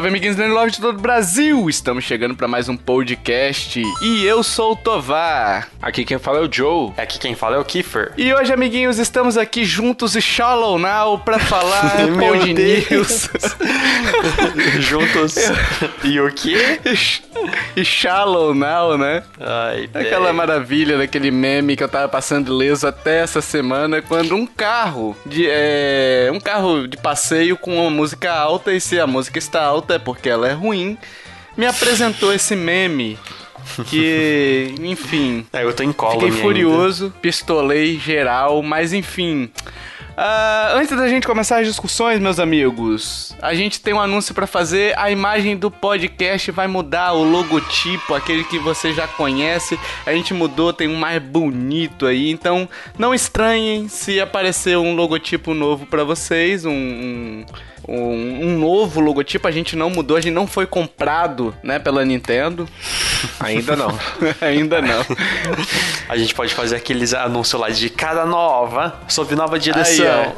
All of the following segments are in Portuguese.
salve, amiguinhos do Love de todo o Brasil! Estamos chegando para mais um podcast e eu sou o Tovar. Aqui quem fala é o Joe. Aqui quem fala é o Kiefer. E hoje, amiguinhos, estamos aqui juntos e Shallow Now para falar Pod News. juntos. e o quê? E Shallow Now, né? Ai, Aquela véi. maravilha daquele meme que eu tava passando ileso até essa semana, quando um carro de é, um carro de passeio com uma música alta e se a música está alta é porque ela é ruim, me apresentou esse meme que, enfim, É, eu tô em cola fiquei furioso, pistolei geral, mas enfim. Ah, antes da gente começar as discussões, meus amigos, a gente tem um anúncio pra fazer. A imagem do podcast vai mudar, o logotipo, aquele que você já conhece, a gente mudou, tem um mais bonito aí. Então, não estranhem se aparecer um logotipo novo pra vocês, um, um, um- um novo logotipo. A gente não mudou, a gente não foi comprado, né, pela Nintendo. Ainda não. Ainda não. A gente pode fazer aqueles anúncios lá de cara nova, sob nova direção. Aí,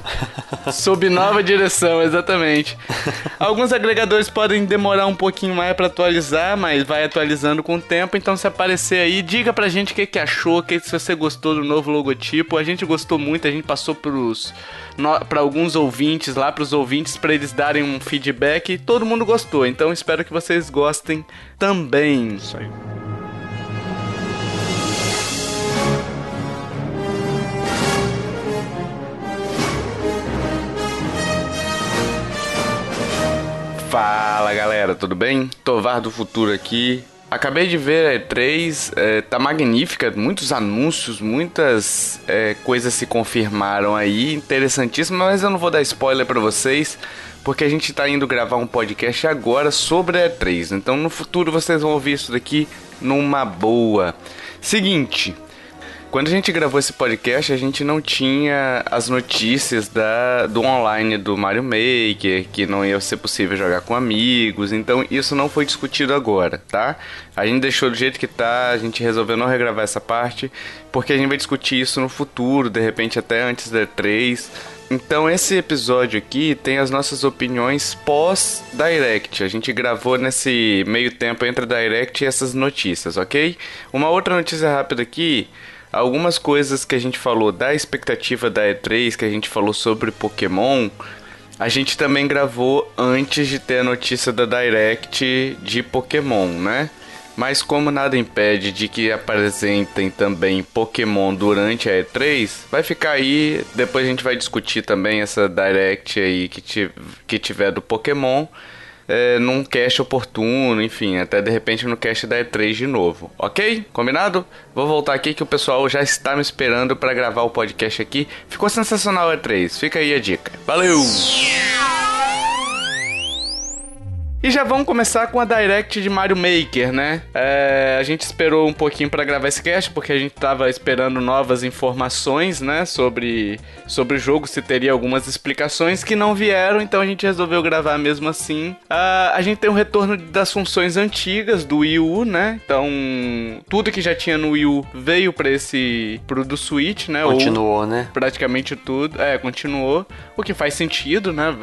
Sob nova direção, exatamente. Alguns agregadores podem demorar um pouquinho mais pra atualizar, mas vai atualizando com o tempo. Então, se aparecer aí, diga pra gente o que, que achou, que, se você gostou do novo logotipo. A gente gostou muito, a gente passou pros, pra alguns ouvintes lá, pros ouvintes, pra eles darem um feedback. E todo mundo gostou, então espero que vocês gostem também. Isso aí. Fala galera, tudo bem? Tovar do Futuro aqui. Acabei de ver a E3, é, tá magnífica, muitos anúncios, muitas é, coisas se confirmaram aí, interessantíssimo, mas eu não vou dar spoiler pra vocês, porque a gente tá indo gravar um podcast agora sobre a E3, então no futuro vocês vão ouvir isso daqui numa boa. Seguinte, quando a gente gravou esse podcast, a gente não tinha as notícias da, do online do Mario Maker, que não ia ser possível jogar com amigos, então isso não foi discutido agora, tá? A gente deixou do jeito que tá, a gente resolveu não regravar essa parte, porque a gente vai discutir isso no futuro, de repente até antes da E3. Então esse episódio aqui tem as nossas opiniões pós Direct. A gente gravou nesse meio tempo entre Direct e essas notícias, ok? Uma outra notícia rápida aqui algumas coisas que a gente falou da expectativa da E3, que a gente falou sobre Pokémon, a gente também gravou antes de ter a notícia da Direct de Pokémon, né? Mas como nada impede de que apresentem também Pokémon durante a E3, vai ficar aí, depois a gente vai discutir também essa Direct aí que, que tiver do Pokémon é, num cast oportuno, enfim, até de repente no cast da E3 de novo, ok? Combinado? Vou voltar aqui que o pessoal já está me esperando para gravar o podcast aqui. Ficou sensacional a E3, fica aí a dica. Valeu! E já vamos começar com a Direct de Mario Maker, né? É, a gente esperou um pouquinho pra gravar esse cast, porque a gente tava esperando novas informações, né? Sobre, sobre o jogo, se teria algumas explicações que não vieram, então a gente resolveu gravar mesmo assim. Ah, a gente tem o retorno das funções antigas do Wii U, né? Então, tudo que já tinha no Wii U veio pra esse. pro do Switch, né? Ou- Continuou, né? praticamente tudo. É, continuou. O que faz sentido, né?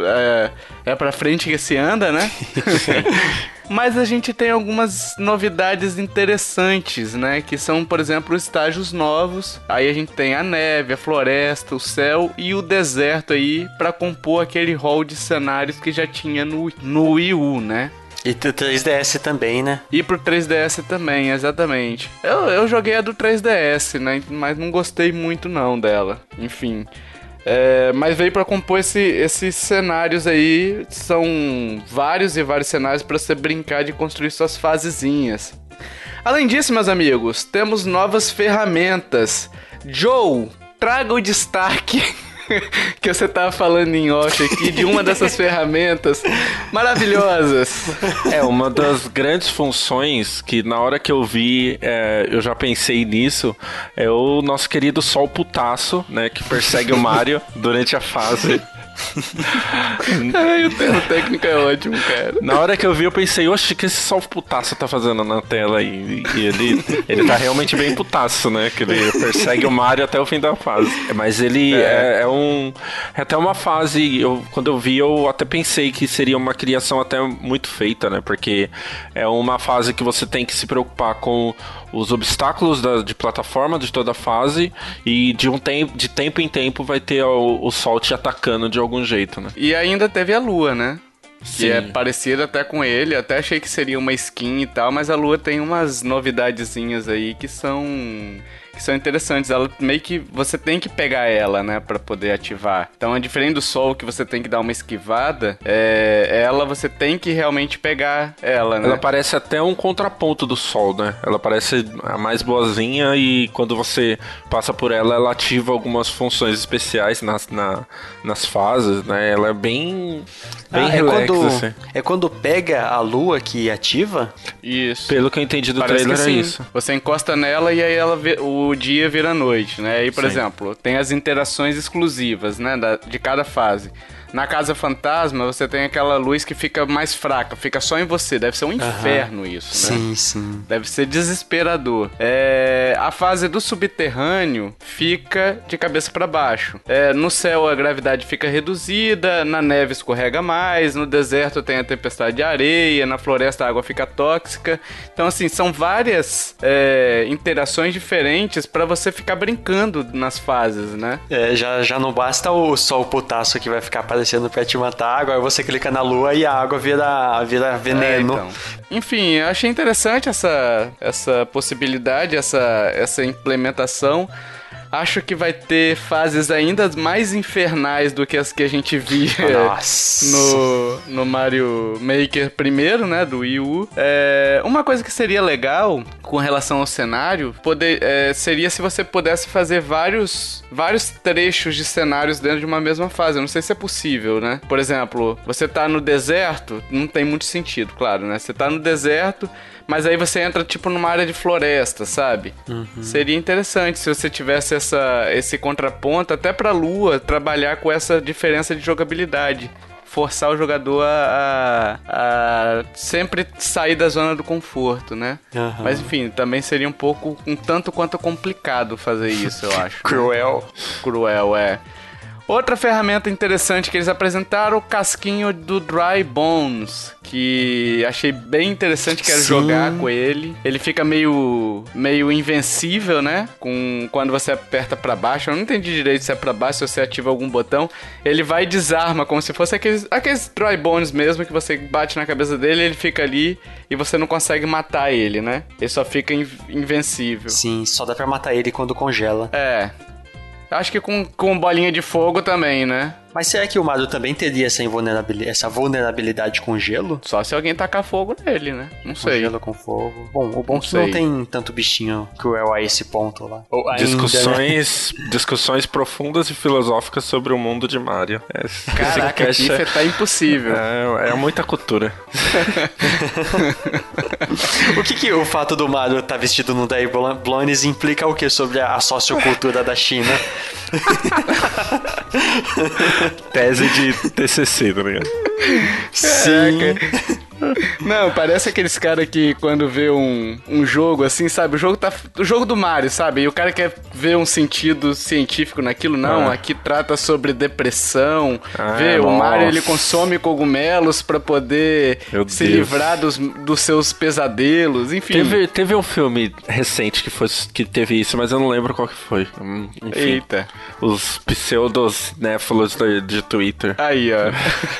É, é pra frente que se anda, né? Mas a gente tem algumas novidades interessantes, né? Que são, por exemplo, os estágios novos. Aí a gente tem a neve, a floresta, o céu e o deserto aí pra compor aquele hall de cenários que já tinha no, no Wii U, né? E o 3DS também, né? E pro 3DS também, exatamente. Eu, eu joguei a do 3DS, né? Mas não gostei muito não dela. Enfim. É, mas veio pra compor esse- esses cenários aí. São vários e vários cenários pra você brincar de construir suas fasezinhas. Além disso, meus amigos, temos novas ferramentas. Joe, traga o destaque que você tava falando em off aqui de uma dessas ferramentas maravilhosas. É, uma das grandes funções que na hora que eu vi, é, eu já pensei nisso, é o nosso querido Sol Putaço, né? Que persegue o Mario durante a fase. Ai, o termo técnico é ótimo, cara. Na hora que eu vi, eu pensei, oxe, o que esse salvo putaço tá fazendo na tela aí? E ele, ele tá realmente bem putaço, né? Que ele persegue o Mario até o fim da fase. Mas ele é, é um. É até uma fase. Eu, quando eu vi, eu até pensei que seria uma criação até muito feita, né? Porque é uma fase que você tem que se preocupar com os obstáculos da, de plataforma de toda a fase e de um tempo de tempo em tempo vai ter o, o sol te atacando de algum jeito, né? E ainda teve a lua, né? Sim. Que é parecida até com ele, até achei que seria uma skin e tal, mas a lua tem umas novidadezinhas aí que são que são interessantes. Ela meio que você tem que pegar ela, né, para poder ativar. Então, é diferente do sol que você tem que dar uma esquivada, é, ela você tem que realmente pegar ela, né? Ela parece até um contraponto do sol, né? Ela parece a mais boazinha e quando você passa por ela, ela ativa algumas funções especiais nas, na, nas fases, né? Ela é bem, bem Ah, é, relax, quando, assim. é quando pega a lua que ativa? Isso. Pelo que eu entendi do Parece trailer é isso. Você encosta nela e aí ela vê- o dia vira noite, né? Aí, por Sim. exemplo, tem as interações exclusivas, né? da- de cada fase. Na Casa Fantasma, você tem aquela luz que fica mais fraca, fica só em você. Deve ser um inferno isso, né? Sim, sim. Deve ser desesperador. É, a fase do subterrâneo fica de cabeça para baixo. É, no céu a gravidade fica reduzida, na neve escorrega mais, no deserto tem a tempestade de areia, na floresta a água fica tóxica. Então, assim, são várias é, interações diferentes para você ficar brincando nas fases, né? É, já, já não basta o sol putaço que vai ficar aparecendo pra te matar, agora você clica na lua e a água vira, vira veneno. É, então. Enfim, eu achei interessante essa, essa possibilidade, essa, essa implementação. Acho que vai ter fases ainda mais infernais do que as que a gente via Nossa. no, no Mario Maker primeiro, né, do Wii U. É, uma coisa que seria legal com relação ao cenário poder, é, seria se você pudesse fazer vários, vários trechos de cenários dentro de uma mesma fase. Eu não sei se é possível, né? Por exemplo, você tá no deserto, não tem muito sentido, claro, né? Você tá no deserto, mas aí você entra tipo numa área de floresta, sabe? Seria interessante se você tivesse essa, esse contraponto até pra lua trabalhar com essa diferença de jogabilidade. Forçar o jogador a, a- a sempre sair da zona do conforto, né? Aham. Mas enfim, também seria um pouco, um tanto quanto complicado fazer isso, eu acho. Cruel. Cruel, é. Outra ferramenta interessante que eles apresentaram, o casquinho do Dry Bones, que achei bem interessante, quero Sim. jogar com ele. Ele fica meio meio invencível, né? Com quando você aperta pra baixo, eu não entendi direito se é pra baixo ou se ativa algum botão. Ele vai e desarma como se fosse aqueles aqueles Dry Bones mesmo que você bate na cabeça dele, ele fica ali e você não consegue matar ele, né? Ele só fica in- invencível. Sim, só dá pra matar ele quando congela. É. Acho que com, com bolinha de fogo também, né? Mas será que o Mario também teria essa invulnerabilidade, essa vulnerabilidade com gelo? Só se alguém tacar fogo nele, né? Não Com sei. gelo com fogo. Bom, o bom Não é que não sei. tem tanto bichinho cruel a esse ponto lá. Ou ainda, né? Discussões, discussões profundas e filosóficas sobre o mundo de Mario. Esse- Caraca, esse Tifa cast tá impossível. é, é muita cultura. O que, que o fato do Mario estar vestido no Dai Blones implica o que sobre a sociocultura da China? Tese de TCC, tá ligado? Sim. Não, parece aqueles caras que quando vê um, um jogo assim, sabe? O jogo tá. O jogo do Mario, sabe? E o cara quer ver um sentido científico naquilo. Não, Ah. aqui trata sobre depressão. Ah, vê, o nossa. Mario ele consome cogumelos pra poder Meu se Deus. livrar dos, dos seus pesadelos. Enfim. Teve, teve um filme recente que, foi, que teve isso, mas eu não lembro qual que foi. Hum, Enfim, Eita. os pseudos néfilos de, de Twitter. Aí, ó.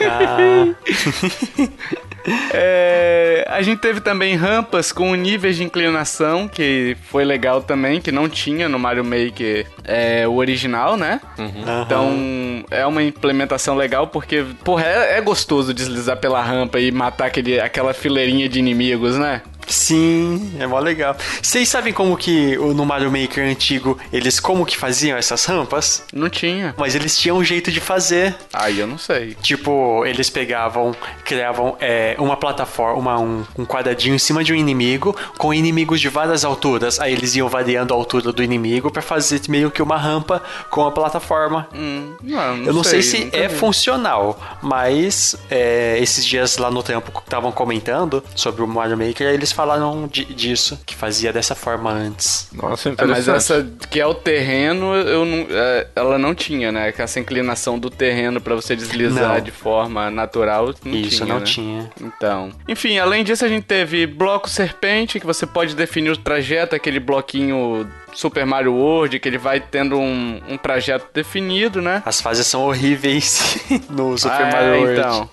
Ah, É, a gente teve também rampas com níveis de inclinação, que foi legal também, que não tinha no Mario Maker é, o original, né? aham. Então é uma implementação legal porque, porra, é, é gostoso deslizar pela rampa e matar aquele, aquela fileirinha de inimigos, né? Sim, é mó legal. Vocês sabem como que no Mario Maker antigo, eles como que faziam essas rampas? Não tinha. Mas eles tinham um jeito de fazer. Aí eu não sei. Tipo, eles pegavam, criavam é, uma plataforma, uma, um, um quadradinho em cima de um inimigo, com inimigos de várias alturas. Aí eles iam variando a altura do inimigo para fazer meio que uma rampa com a plataforma. Hum, não, não eu não sei, sei se é vi. funcional, mas é, esses dias lá no tempo que estavam comentando sobre o Mario Maker, eles falaram di, disso, que fazia dessa forma antes. Nossa, É, interessante. mas essa que é o terreno, eu não, é, ela não tinha, né? Que essa inclinação do terreno pra você deslizar Não. de forma natural, não Isso, tinha, não né? tinha. Então, enfim, além disso a gente teve bloco serpente, que você pode definir o trajeto, aquele bloquinho Super Mario World, que ele vai tendo um, um trajeto definido, né? As fases são horríveis no Super Ah, Mario World. então.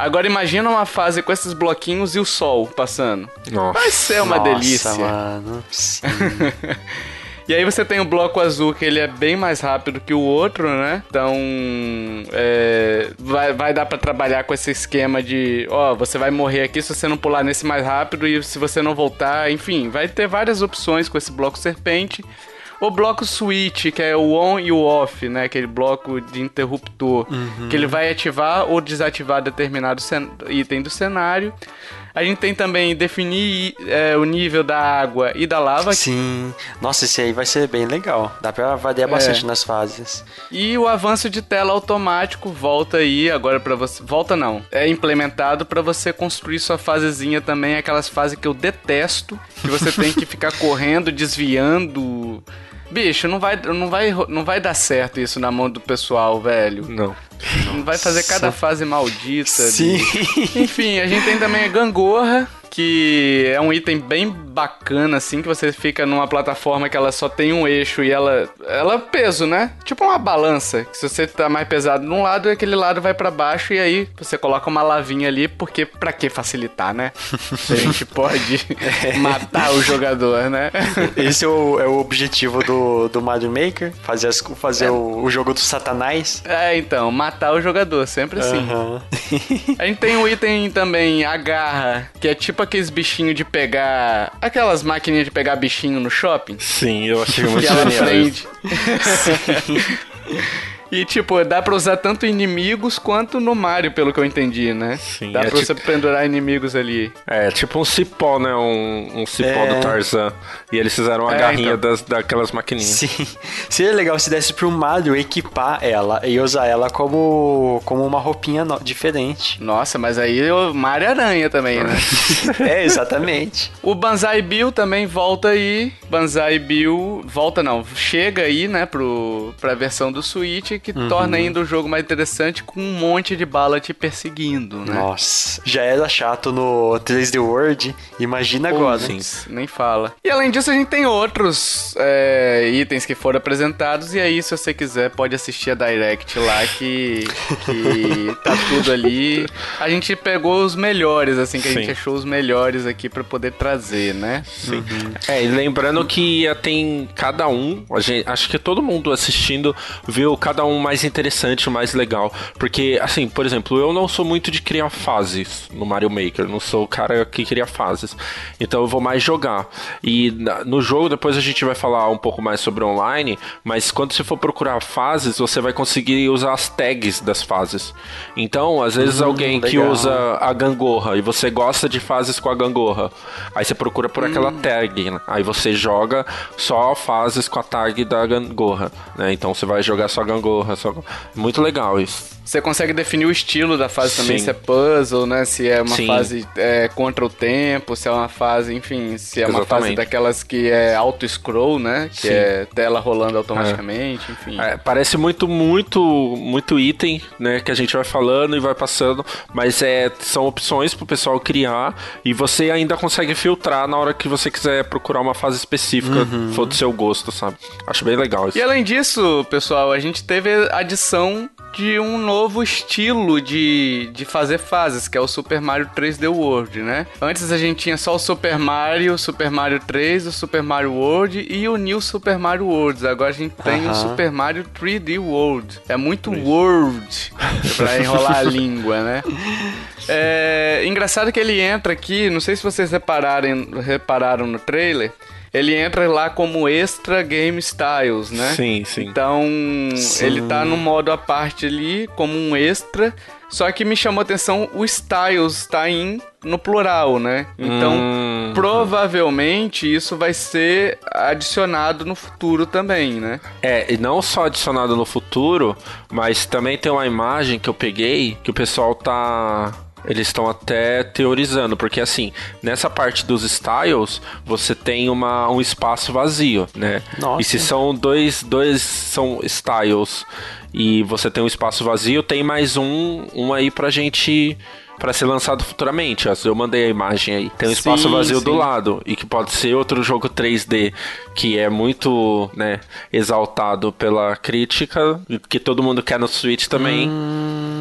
Agora imagina uma fase com esses bloquinhos e o sol passando. Nossa. Vai ser uma Nossa, delícia. mano. Sim. E aí você tem o bloco azul, que ele é bem mais rápido que o outro, né? Então, é, vai, vai dar pra trabalhar com esse esquema de, ó, você vai morrer aqui se você não pular nesse mais rápido e se você não voltar, enfim, vai ter várias opções com esse bloco serpente. O bloco switch, que é o on e o off, né? Aquele bloco de interruptor, que ele vai ativar ou desativar determinado item do cenário. A gente tem também definir é, o nível da água e da lava, Sim. Nossa, esse aí vai ser bem legal. Dá pra variar É. bastante nas fases. E o avanço de tela automático volta aí agora pra você. Volta não. É implementado pra você construir sua fasezinha também, aquelas fases que eu detesto, que você tem que ficar correndo, desviando. Bicho, não vai, não vai, não vai dar certo isso na mão do pessoal, velho. Não. Vai fazer cada fase maldita. Sim. Enfim, a gente tem também a gangorra, que é um item bem bacana, assim, que você fica numa plataforma que ela só tem um eixo e ela. Ela é peso, né? Tipo uma balança. Que se você tá mais pesado num lado, aquele lado vai pra baixo e aí você coloca uma lavinha ali, porque pra que facilitar, né? a gente pode matar o jogador, né? Esse é o, é o objetivo do, do Mario Maker. Fazer, as- fazer É. o, o jogo do satanás. É, então, matar o jogador, sempre assim. Aham. A gente tem um item também, a garra, que é tipo aqueles bichinhos de pegar. Aquelas maquininhas de pegar bichinho no shopping. Sim, eu achei muito genial. prende. E, tipo, dá pra usar tanto inimigos quanto no Mario, pelo que eu entendi, né? Sim, dá é pra tipo- você pendurar inimigos ali. É, tipo um cipó, né? Um, um cipó É. do Tarzan. E eles fizeram a É, garrinha então. das, daquelas maquininhas. Sim. Seria legal se desse pro Mario equipar ela e usar ela como, como uma roupinha no- diferente. Nossa, mas aí o Mario Aranha também, né? é, exatamente. O Banzai Bill também volta aí. Banzai Bill volta não, chega aí, né, pro pra versão do Switch que Uhum. torna ainda o jogo mais interessante com um monte de bala te perseguindo, né? Nossa, já era chato no 3D World, imagina agora. Putz, nem fala. E além disso, a gente tem outros é, itens que foram apresentados. E aí, se você quiser, pode assistir a Direct lá, que, que tá tudo ali. A gente pegou os melhores, assim, que a Sim. gente achou os melhores aqui pra poder trazer, né? Sim. É, e lembrando que tem cada um, a gente, acho que todo mundo assistindo viu cada um mais interessante, mais legal. Porque, assim, por exemplo, eu não sou muito de criar fases no Mario Maker, não sou o cara que cria fases. Então eu vou mais jogar. E no jogo, depois a gente vai falar um pouco mais sobre online, mas quando você for procurar fases, você vai conseguir usar as tags das fases. Então, às vezes alguém que legal. usa a gangorra e você gosta de fases com a gangorra. Aí você procura por aquela tag, né? Aí você joga só fases com a tag da gangorra, né? Então você vai jogar só gangorra, só... Muito legal isso. Você consegue definir o estilo da fase também, Sim. se é puzzle, né? Se é uma Sim. fase é, contra o tempo, se é uma fase, enfim, se é uma fase Exatamente. daquelas que é auto-scroll, né? Que Sim. é tela rolando automaticamente, enfim. É, parece muito, muito, muito item, né? Que a gente vai falando e vai passando, mas é, são opções pro pessoal criar e você ainda consegue filtrar na hora que você quiser procurar uma fase específica, for do seu gosto, sabe? Acho bem legal isso. E além disso, pessoal, a gente teve a adição de um novo novo estilo de, de fazer fases, que é o Super Mario 3D World, né? Antes a gente tinha só o Super Mario, Super Mario 3, o Super Mario World e o New Super Mario World. Agora a gente tem o Super Mario 3D World. É muito World pra enrolar a língua, né? É engraçado que ele entra aqui, não sei se vocês repararem, repararam no trailer, ele entra lá como extra game styles, né? Sim, sim. Então, sim. ele tá no modo à parte ali, como um extra. Só que me chamou a atenção o styles tá em no plural, né? Então, hum. provavelmente isso vai ser adicionado no futuro também, né? É, e não só adicionado no futuro, mas também tem uma imagem que eu peguei que o pessoal tá eles estão até teorizando, porque assim, nessa parte dos styles, você tem uma, um espaço vazio, né? Nossa. E se são dois, dois são styles e você tem um espaço vazio, tem mais um, um aí pra gente para ser lançado futuramente. Eu mandei a imagem aí. Tem um espaço sim, vazio sim. do lado e que pode ser outro jogo 3D que é muito, né, exaltado pela crítica, que todo mundo quer no Switch também. Hum,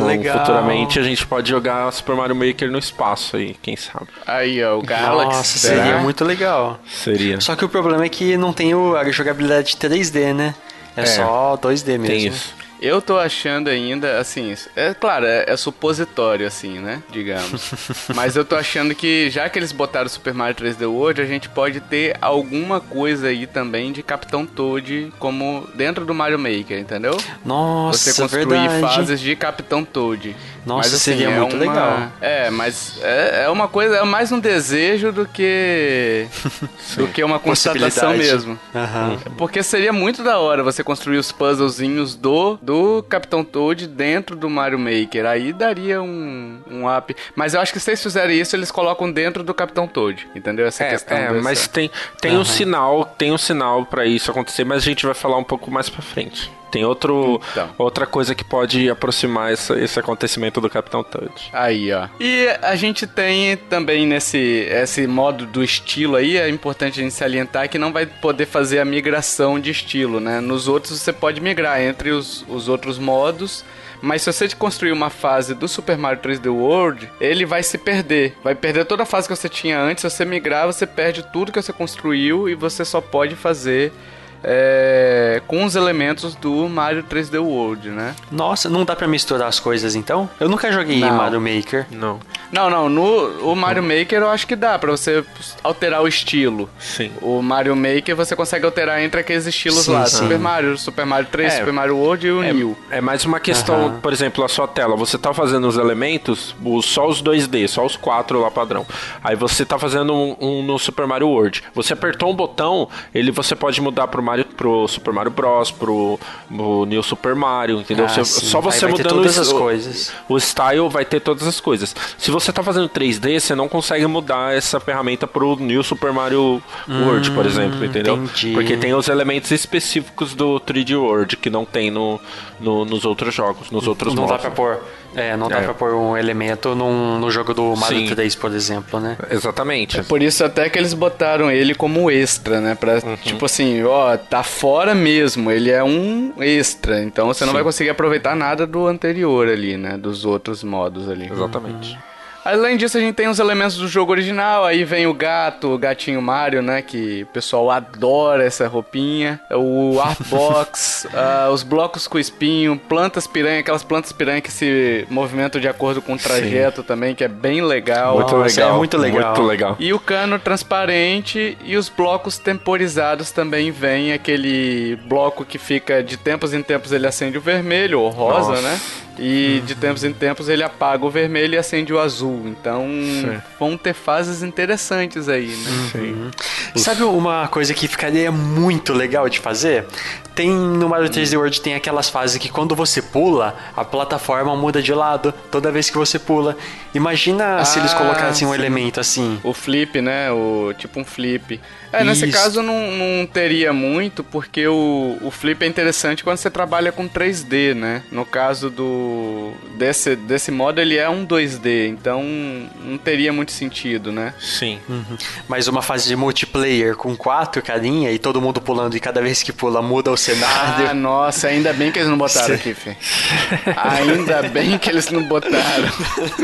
então, legal. futuramente a gente pode jogar Super Mario Maker no espaço aí, quem sabe. Aí, ó, o Galaxy. Nossa, seria muito legal. Seria. Só que o problema é que não tem a jogabilidade 3D, né? É, é só 2D mesmo. Tem isso. Eu tô achando ainda, assim, é claro, é, é supositório, assim, né? Digamos. Mas eu tô achando que, já que eles botaram Super Mario 3D World, a gente pode ter alguma coisa aí também de Capitão Toad como dentro do Mario Maker, entendeu? Nossa, Você construir verdade. fases de Capitão Toad. Nossa, mas, assim, seria é muito uma... legal. É, mas é, é uma coisa, é mais um desejo do que do que uma constatação mesmo. Uhum. Porque seria muito da hora você construir os puzzlezinhos do, do Capitão Toad dentro do Mario Maker. Aí daria um, um up. Mas eu acho que se eles fizerem isso, eles colocam dentro do Capitão Toad. Entendeu? Essa é, questão. É, dessa... mas tem, tem uhum. um sinal, tem um sinal para isso acontecer, mas a gente vai falar um pouco mais pra frente. Tem outro, então. outra coisa que pode aproximar essa, esse acontecimento do Capitão Toad. Aí, ó. E a gente tem também nesse esse modo do estilo aí, é importante a gente salientar que não vai poder fazer a migração de estilo, né? Nos outros você pode migrar entre os, os outros modos. Mas se você construir uma fase do Super Mario 3D World, ele vai se perder. Vai perder toda a fase que você tinha antes. Se você migrar, você perde tudo que você construiu e você só pode fazer é, com os elementos do Mario 3D World, né? Nossa, não dá para misturar as coisas então? Eu nunca joguei não. Mario Maker. Não. Não, não, no o Mario Maker eu acho que dá para você alterar o estilo. Sim. O Mario Maker você consegue alterar entre aqueles estilos sim, lá, sim. Super Mario, Super Mario 3, é, Super Mario World e o é, New. É mais uma questão, uhum. por exemplo, a sua tela, você tá fazendo os elementos, só os 2D, só os quatro lá padrão. Aí você tá fazendo um, um no Super Mario World. Você apertou um botão, ele você pode mudar pro Mario pro Super Mario Bros, pro, pro New Super Mario, entendeu? Ah, você, só você mudando todas o, as coisas. O, style vai ter todas as coisas. Se você tá fazendo 3D, você não consegue mudar essa ferramenta pro New Super Mario hum, World, por exemplo, entendeu? Entendi. Porque tem os elementos específicos do 3D World que não tem no, no nos outros jogos, nos outros não modos. Não dá pra pôr é, não dá é. pra pôr um elemento num, no jogo do Mario Sim. 3, por exemplo, né? Exatamente. É por isso até que eles botaram ele como extra, né? Pra, uhum. tipo assim, ó, tá fora mesmo, ele é um extra, então você não Sim. vai conseguir aproveitar nada do anterior ali, né? Dos outros modos ali. Exatamente. Uhum. Além disso, a gente tem os elementos do jogo original. Aí vem o gato, o gatinho Mario, né? Que o pessoal adora essa roupinha. O Artbox, uh, os blocos com espinho, plantas piranha, aquelas plantas piranha que se movimentam de acordo com o trajeto Sim. também, que é bem legal. Muito Nossa, legal. É muito legal. Muito legal. E o cano transparente e os blocos temporizados também vem aquele bloco que fica de tempos em tempos ele acende o vermelho ou rosa, Nossa. né? E de tempos em tempos ele apaga o vermelho e acende o azul. Então Sim. vão ter fases interessantes aí, né? Uhum. Sabe uma coisa que ficaria muito legal de fazer? Tem no Mario 3D World tem aquelas fases que quando você pula, a plataforma muda de lado toda vez que você pula. Imagina ah, se eles ah, colocassem sim. um elemento assim. O flip, né? O tipo um flip. É, nesse caso não, não teria muito, porque o, o flip é interessante quando você trabalha com 3D, né? No caso do desse, desse modo ele é um 2D, então não teria muito sentido, né? Sim. Uhum. Mas uma fase de multiplayer com quatro carinha e todo mundo pulando e cada vez que pula muda o cenário. Ah, nossa, ainda bem que eles não botaram aqui, Fê. Ainda bem que eles não botaram.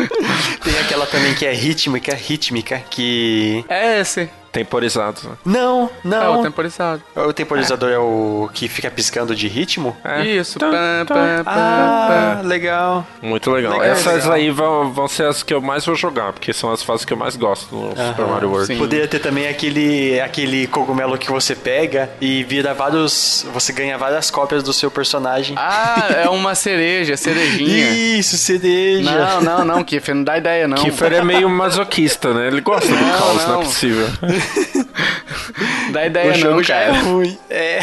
Tem aquela também que é rítmica, rítmica, que. É esse. Temporizado. Não, não. É o temporizado. O temporizador é, é o que fica piscando de ritmo? É. Isso. Pam, pam, ah, legal. Muito legal. legal Essas legal. aí vão, vão ser as que eu mais vou jogar, porque são as fases que eu mais gosto no uh -huh, Super Mario World. Sim. Poderia ter também aquele, aquele cogumelo que você pega e vira vários. Você ganha várias cópias do seu personagem. Ah, é uma cereja, cerejinha. Isso, cereja. Não, não, não, Kiffer, não dá ideia, não. Kiffer é meio masoquista, né? Ele gosta do não, caos, não. não é possível. Dá ideia o não, já é ruim. É.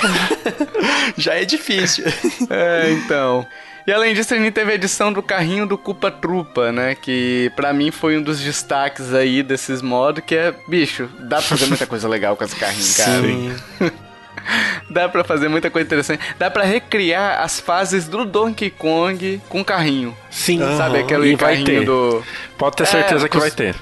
já é difícil. É, então. E além disso, a gente teve a edição do carrinho do Culpa Trupa, né? Que para mim foi um dos destaques aí desses modos, que é, bicho, dá pra fazer muita coisa legal com esse carrinho, cara. Sim. Dá pra fazer muita coisa interessante. Dá pra recriar as fases do Donkey Kong com carrinho. Sim. Sabe aquele carrinho do... Pode ter certeza é, que vai ter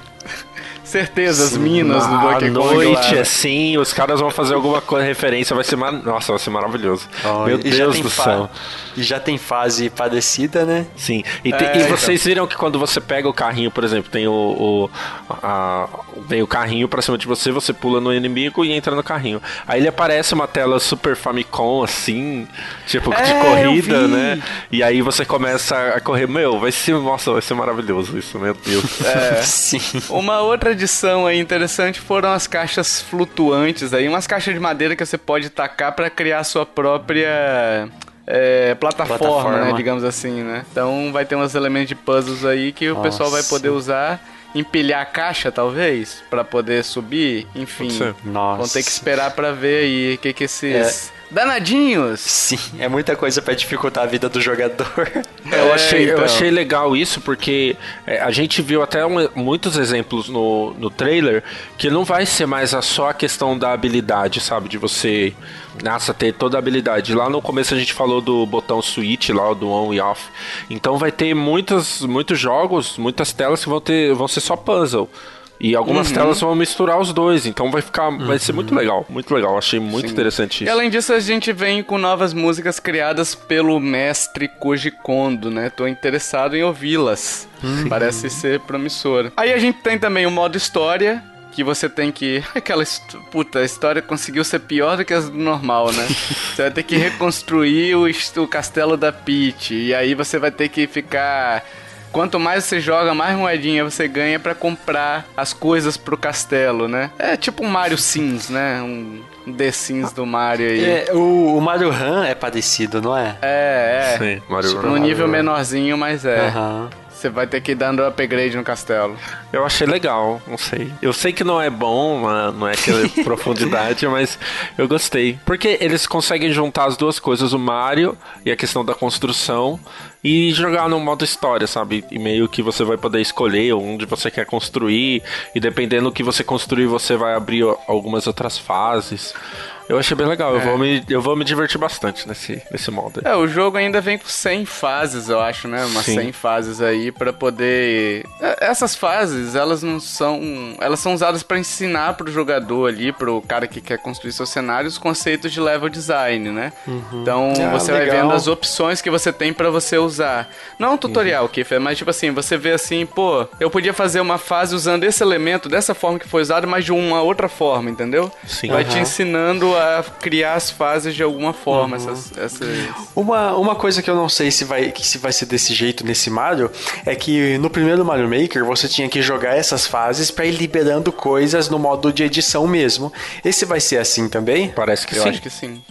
certeza, as minas do Donkey Kong. À noite, assim, os caras vão fazer alguma coisa, referência, vai ser, nossa, vai ser maravilhoso. Oh, Meu Deus do céu. E já tem fase parecida, né? Sim. E, te... é, e então. vocês viram que quando você pega o carrinho, por exemplo, tem o. o a... vem o carrinho pra cima de você, você pula no inimigo e entra no carrinho. Aí ele aparece uma tela Super Famicom, assim, tipo, é, de corrida, né? E aí você começa a correr. Meu, vai ser. Nossa, vai ser maravilhoso isso, meu Deus. É. Sim. Uma outra adição aí interessante foram as caixas flutuantes aí, umas caixas de madeira que você pode tacar para criar a sua própria é, plataforma, plataforma, né, digamos assim, né? Então vai ter uns elementos de puzzles aí que Nossa. o pessoal vai poder usar empilhar a caixa, talvez, para poder subir. Enfim, Nossa. vão ter que esperar para ver aí o que, que esses. É. Danadinhos! Sim, é muita coisa para dificultar a vida do jogador. É, eu, achei, então. eu achei legal isso porque é, a gente viu até um, muitos exemplos no, no trailer que não vai ser mais a só a questão da habilidade, sabe? De você nossa, ter toda a habilidade. Lá no começo a gente falou do botão switch, lá do on e off. Então vai ter muitos, muitos jogos, muitas telas que vão, ter, vão ser só puzzle. E algumas uhum. telas vão misturar os dois, então vai ficar. Uhum. Vai ser muito uhum. legal, muito legal. Achei muito Sim. interessante isso. E além disso, a gente vem com novas músicas criadas pelo mestre Koji Kondo, né? Tô interessado em ouvi-las. Uhum. Parece ser promissor. Aí a gente tem também o modo história, que você tem que. Aquela. Puta, a história conseguiu ser pior do que as do normal, né? você vai ter que reconstruir o, o castelo da Peach. E aí você vai ter que ficar. Quanto mais você joga, mais moedinha você ganha para comprar as coisas pro castelo, né? É tipo um Mario Sims, né? Um The Sims do Mario aí. É, o, o Mario Run é parecido, não é? É, é. Sim, Mario tipo, Run. No nível menorzinho, mas é. Aham. Uhum. Você vai ter que ir dando upgrade no castelo. Eu achei legal, não sei. Eu sei que não é bom, não é aquela profundidade, mas eu gostei. Porque eles conseguem juntar as duas coisas, o Mario e a questão da construção, e jogar no modo história, sabe? E meio que você vai poder escolher onde você quer construir, e dependendo do que você construir, você vai abrir algumas outras fases. Eu achei bem legal, é. eu, vou me, eu vou me divertir bastante nesse, nesse modo. É, o jogo ainda vem com 100 fases, eu acho, né? Umas Sim. 100 fases aí para poder... É, essas fases, elas não são... Elas são usadas para ensinar pro jogador ali, pro cara que quer construir seus cenários, os conceitos de level design, né? Uhum. Então ah, você legal. vai vendo as opções que você tem para você usar. Não é um tutorial, uhum. Kiffer, mas tipo assim, você vê assim, pô, eu podia fazer uma fase usando esse elemento dessa forma que foi usado, mas de uma outra forma, entendeu? Sim. Vai uhum. te ensinando a criar as fases de alguma forma. Uhum. Essas, essas... Uma, uma coisa que eu não sei se vai, que se vai ser desse jeito nesse Mario é que no primeiro Mario Maker você tinha que jogar essas fases para ir liberando coisas no modo de edição mesmo. Esse vai ser assim também? Parece que eu sim. acho que sim.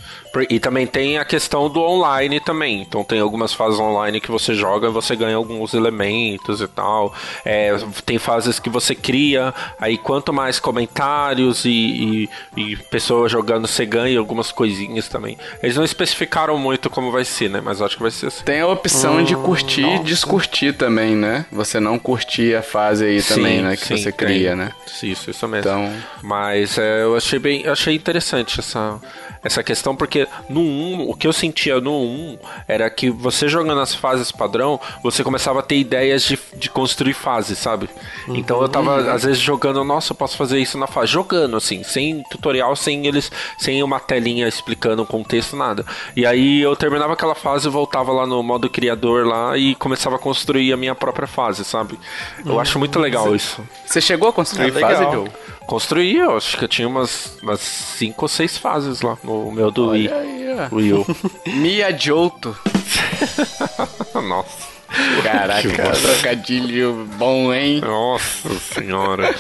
E também tem a questão do online também. Então tem algumas fases online que você joga e você ganha alguns elementos e tal. É, tem fases que você cria, aí quanto mais comentários e, e, e, pessoas jogando, você ganha algumas coisinhas também. Eles não especificaram muito como vai ser, né? Mas acho que vai ser assim. Tem a opção hum, de curtir e descurtir também, né? Você não curtir a fase aí sim, também, né? Que sim, você cria, tem. né? Isso, isso mesmo. Então... Mas é, eu achei bem. achei interessante essa, essa questão, porque porque no 1, o que eu sentia no 1 era que você jogando as fases padrão, você começava a ter ideias de, de construir fases, sabe? Uhum. Então eu tava, às vezes, jogando, nossa, eu posso fazer isso na fase. Jogando, assim, sem tutorial, sem eles, sem uma telinha explicando o contexto, nada. E aí eu terminava aquela fase, voltava lá no modo criador lá e começava a construir a minha própria fase, sabe? Eu uhum. acho muito legal você, isso. Você chegou a construir é fase, Joe? Construí, eu acho que eu tinha umas, umas cinco ou seis fases lá no meu do Wii. Wii U. Miyajoto. Nossa. Caraca, trocadilho bom, hein? Nossa senhora.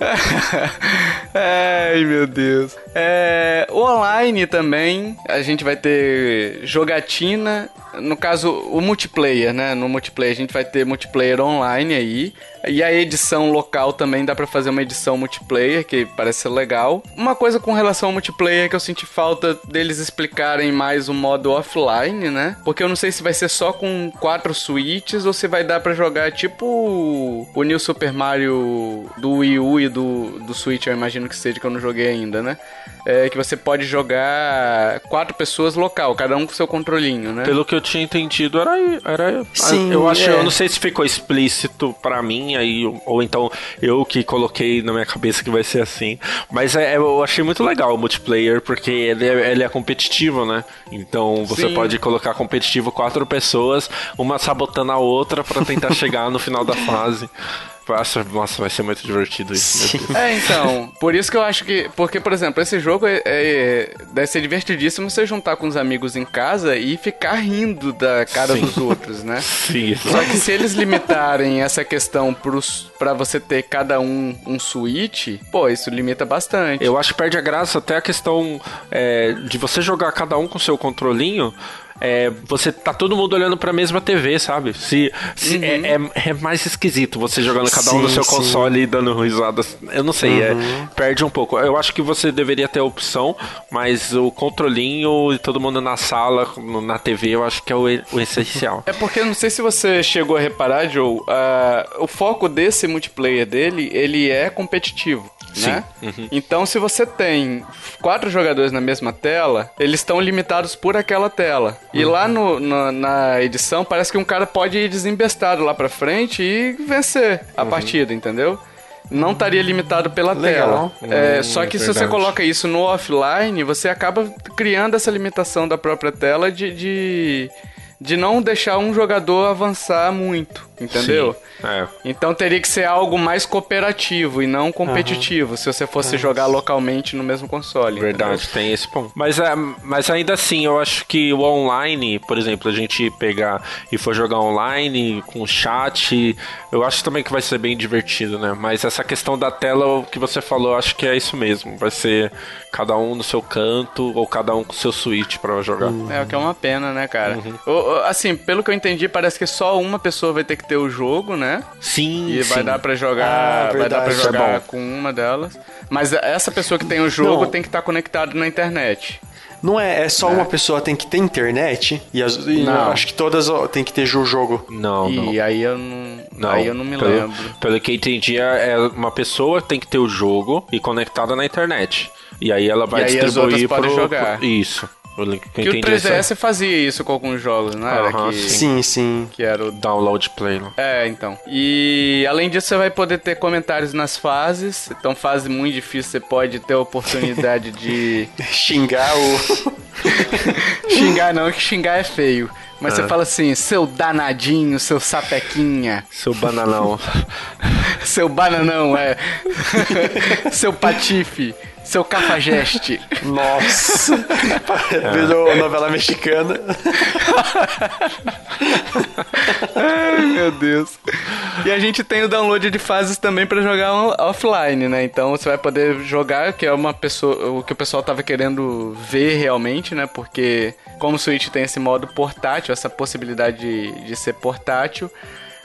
Ai, meu Deus. É, o online também, a gente vai ter jogatina. No caso, o multiplayer, né? No multiplayer a gente vai ter multiplayer online aí. E a edição local também dá para fazer uma edição multiplayer, que parece ser legal. Uma coisa com relação ao multiplayer que eu senti falta deles explicarem mais o modo offline, né? Porque eu não sei se vai ser só com quatro switches ou se vai dar para jogar tipo o New Super Mario do Wii U e do, do Switch, eu imagino que seja, que eu não joguei ainda, né? É que você pode jogar quatro pessoas local, cada um com seu controlinho, né? Pelo que eu tinha entendido, era. era Sim, eu acho, é. eu não sei se ficou explícito para mim aí, ou então eu que coloquei na minha cabeça que vai ser assim. Mas é, eu achei muito legal o multiplayer, porque ele é, ele é competitivo, né? Então você Sim. pode colocar competitivo quatro pessoas, uma sabotando a outra para tentar chegar no final da fase. Nossa, nossa, vai ser muito divertido isso. É, então. Por isso que eu acho que. Porque, por exemplo, esse jogo é, é, deve ser divertidíssimo você juntar com os amigos em casa e ficar rindo da cara Sim. dos outros, né? Sim. Só que se eles limitarem essa questão pros, pra você ter cada um um switch, pô, isso limita bastante. Eu acho que perde a graça até a questão é, de você jogar cada um com seu controlinho é, você tá todo mundo olhando pra mesma TV, sabe? Se, se uhum. é, é, é, mais esquisito você jogando cada sim, um no seu sim. console e dando risadas. Eu não sei, é, uhum. perde um pouco. Eu acho que você deveria ter a opção, mas o controlinho e todo mundo na sala, na TV, eu acho que é o, o essencial. É porque eu não sei se você chegou a reparar, Joe, uh, o foco desse multiplayer dele, ele é competitivo né? Uhum. Então, se você tem quatro jogadores na mesma tela, eles estão limitados por aquela tela. E uhum. lá no, no, na edição, parece que um cara pode ir desembestado lá pra frente e vencer a uhum. partida, entendeu? Não estaria limitado pela Legal. tela. É, hum, só que é se você coloca isso no offline, você acaba criando essa limitação da própria tela de, de de não deixar um jogador avançar muito, entendeu? Sim, é. Então teria que ser algo mais cooperativo e não competitivo, uhum. se você fosse jogar localmente no mesmo console. Verdade, entendeu? tem esse ponto. Mas, é, mas ainda assim, eu acho que o online, por exemplo, a gente pegar e for jogar online com chat, eu acho também que vai ser bem divertido, né? Mas essa questão da tela, o que você falou, eu acho que é isso mesmo. Vai ser cada um no seu canto ou cada um com seu switch para jogar. Uhum. É, o que é uma pena, né, cara? Uhum. O, assim, pelo que eu entendi, parece que só uma pessoa vai ter que ter o jogo, né? Sim, E sim. vai dar para jogar, ah, vai dar para é jogar é com uma delas. Mas essa pessoa que tem o jogo Não. tem que estar tá conectado na internet. Não é, é só é. uma pessoa tem que ter internet e, as, e acho que todas tem que ter o jogo. Não, e não. aí eu não, não, aí eu não me pelo, lembro. Pelo que eu entendi, é uma pessoa tem que ter o jogo e conectada na internet. E aí ela vai e distribuir para jogar. Isso. Que o 3DS essa... fazia isso com alguns jogos, né? Era que, sim, sim. Que era o download play. Né? É, então. E além disso, você vai poder ter comentários nas fases. Então, fase muito difícil, você pode ter a oportunidade de xingar o. xingar não, que xingar é feio. Mas ah. você fala assim, seu danadinho, seu sapequinha. Seu bananão. seu bananão, é. seu patife. Seu cafajeste. Nossa. Virou novela mexicana. Ai, meu Deus. E a gente tem o download de fases também para jogar offline, né? Então você vai poder jogar, que é uma pessoa, o que o pessoal tava querendo ver realmente, né? Porque como o Switch tem esse modo portátil, essa possibilidade de, de ser portátil,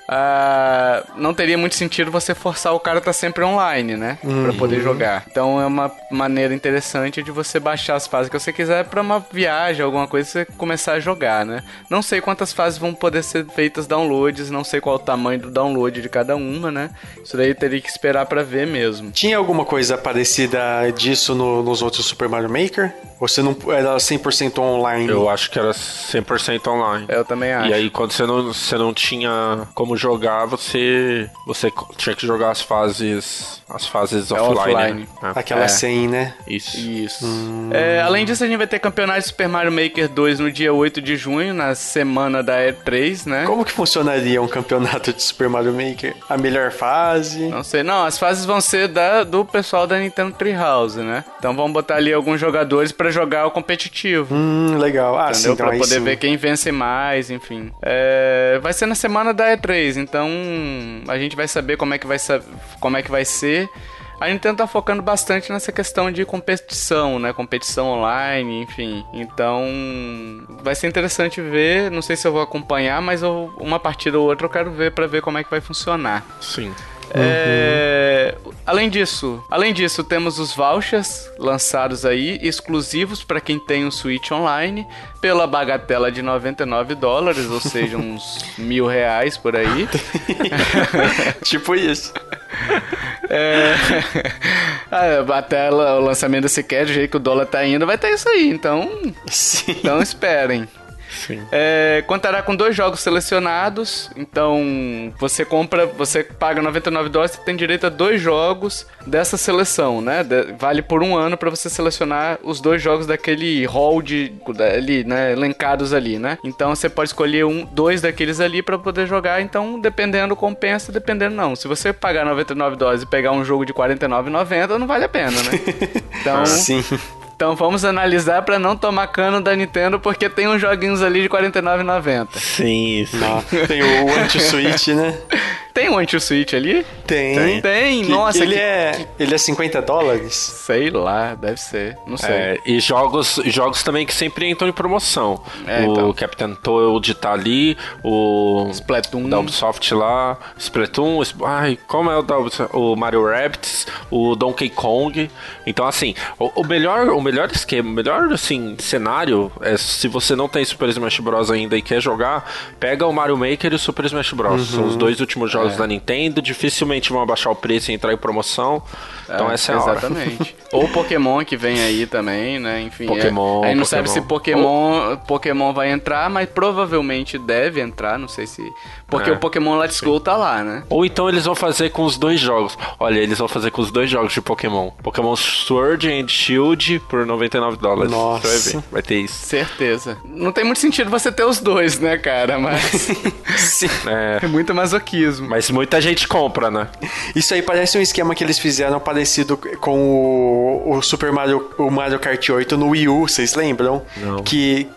Uh, não teria muito sentido você forçar o cara a estar tá sempre online, né? Uhum. Pra poder jogar. Então é uma maneira interessante de você baixar as fases que você quiser para uma viagem, alguma coisa, você começar a jogar, né? Não sei quantas fases vão poder ser feitas downloads, não sei qual o tamanho do download de cada uma, né? Isso daí teria que esperar para ver mesmo. Tinha alguma coisa parecida disso no, nos outros Super Mario Maker? Você não era 100% online? Eu acho que era 100% online. Eu também acho. E aí, quando você não, você não tinha como jogar, você, você tinha que jogar as fases, as fases É offline. offline. Né? Aquela É. 100, né? Isso. Isso. É, além disso, a gente vai ter campeonato de Super Mario Maker 2 no dia 8 de junho, na semana da E3, né? Como que funcionaria um campeonato de Super Mario Maker? A melhor fase? Não sei, não, as fases vão ser da, do pessoal da Nintendo Treehouse, né? Então vamos botar ali alguns jogadores pra jogar o competitivo. Hum, legal. Ah, sim, Entendeu? então pra poder sim. ver quem vence mais, enfim. É, vai ser na semana da E3, então a gente vai saber como é que vai, como é que vai ser. A Nintendo tá focando bastante nessa questão de competição, né? Competição online, enfim. Então, vai ser interessante ver. Não sei se eu vou acompanhar, mas eu- uma partida ou outra eu quero ver pra ver como é que vai funcionar. Sim. É, Além disso, além disso, temos os vouchers lançados aí, exclusivos para quem tem o Switch Online, pela bagatela de 99 dólares, ou seja, uns mil reais por aí. tipo isso. É... Ah, Até o lançamento desse CAD, do jeito que o dólar tá indo, vai ter isso aí, então, Sim. então esperem. Sim. É, contará com dois jogos selecionados. Então, você compra, você paga 99 dólares, você tem direito a dois jogos dessa seleção, né? De- vale por um ano para você selecionar os dois jogos daquele hall de ali, né? Elencados ali, né? Então, você pode escolher um, dois daqueles ali para poder jogar. Então, dependendo compensa, dependendo não. Se você pagar 99 dólares e pegar um jogo de 49,90, não vale a pena, né? Então, Sim. Então vamos analisar para não tomar cano da Nintendo, porque tem uns joguinhos ali de 49,90. Sim, sim. Tem o anti-switch, né? Tem um anti-switch ali? Tem. Tem, Que- nossa. Ele que- é, ele é 50 dólares? Sei lá, deve ser. Não sei. É, e jogos, jogos também que sempre entram em promoção. É, o então. Captain Toad tá ali, o Splatoon. da Ubisoft lá, Splatoon, Sp- ai, como é o da Ubisoft? O Mario Rabbids, o Donkey Kong. Então assim, o, o melhor, o melhor esquema, o melhor assim cenário é se você não tem Super Smash Bros ainda e quer jogar, pega o Mario Maker e o Super Smash Bros. São os dois últimos jogos É. da Nintendo, dificilmente vão abaixar o preço e entrar em promoção. Então essa é a hora. Exatamente. Ou Pokémon que vem aí também, né? Enfim. é- Pokémon, Aí não Pokémon. sabe se Pokémon, Pokémon vai entrar, mas provavelmente deve entrar, não sei se. Porque É, o Pokémon Let's Go tá lá, né? Ou então eles vão fazer com os dois jogos. Olha, eles vão fazer com os dois jogos de Pokémon. Pokémon Sword and Shield por 99 dólares. Nossa. Você vai ver, vai ter isso. Certeza. Não tem muito sentido você ter os dois, né, cara? Mas Sim. É, é muito masoquismo. mas muita gente compra, né? Isso aí parece um esquema que eles fizeram parecido com o, o Super Mario, o Mario Kart 8 no Wii U, vocês lembram? Não. Que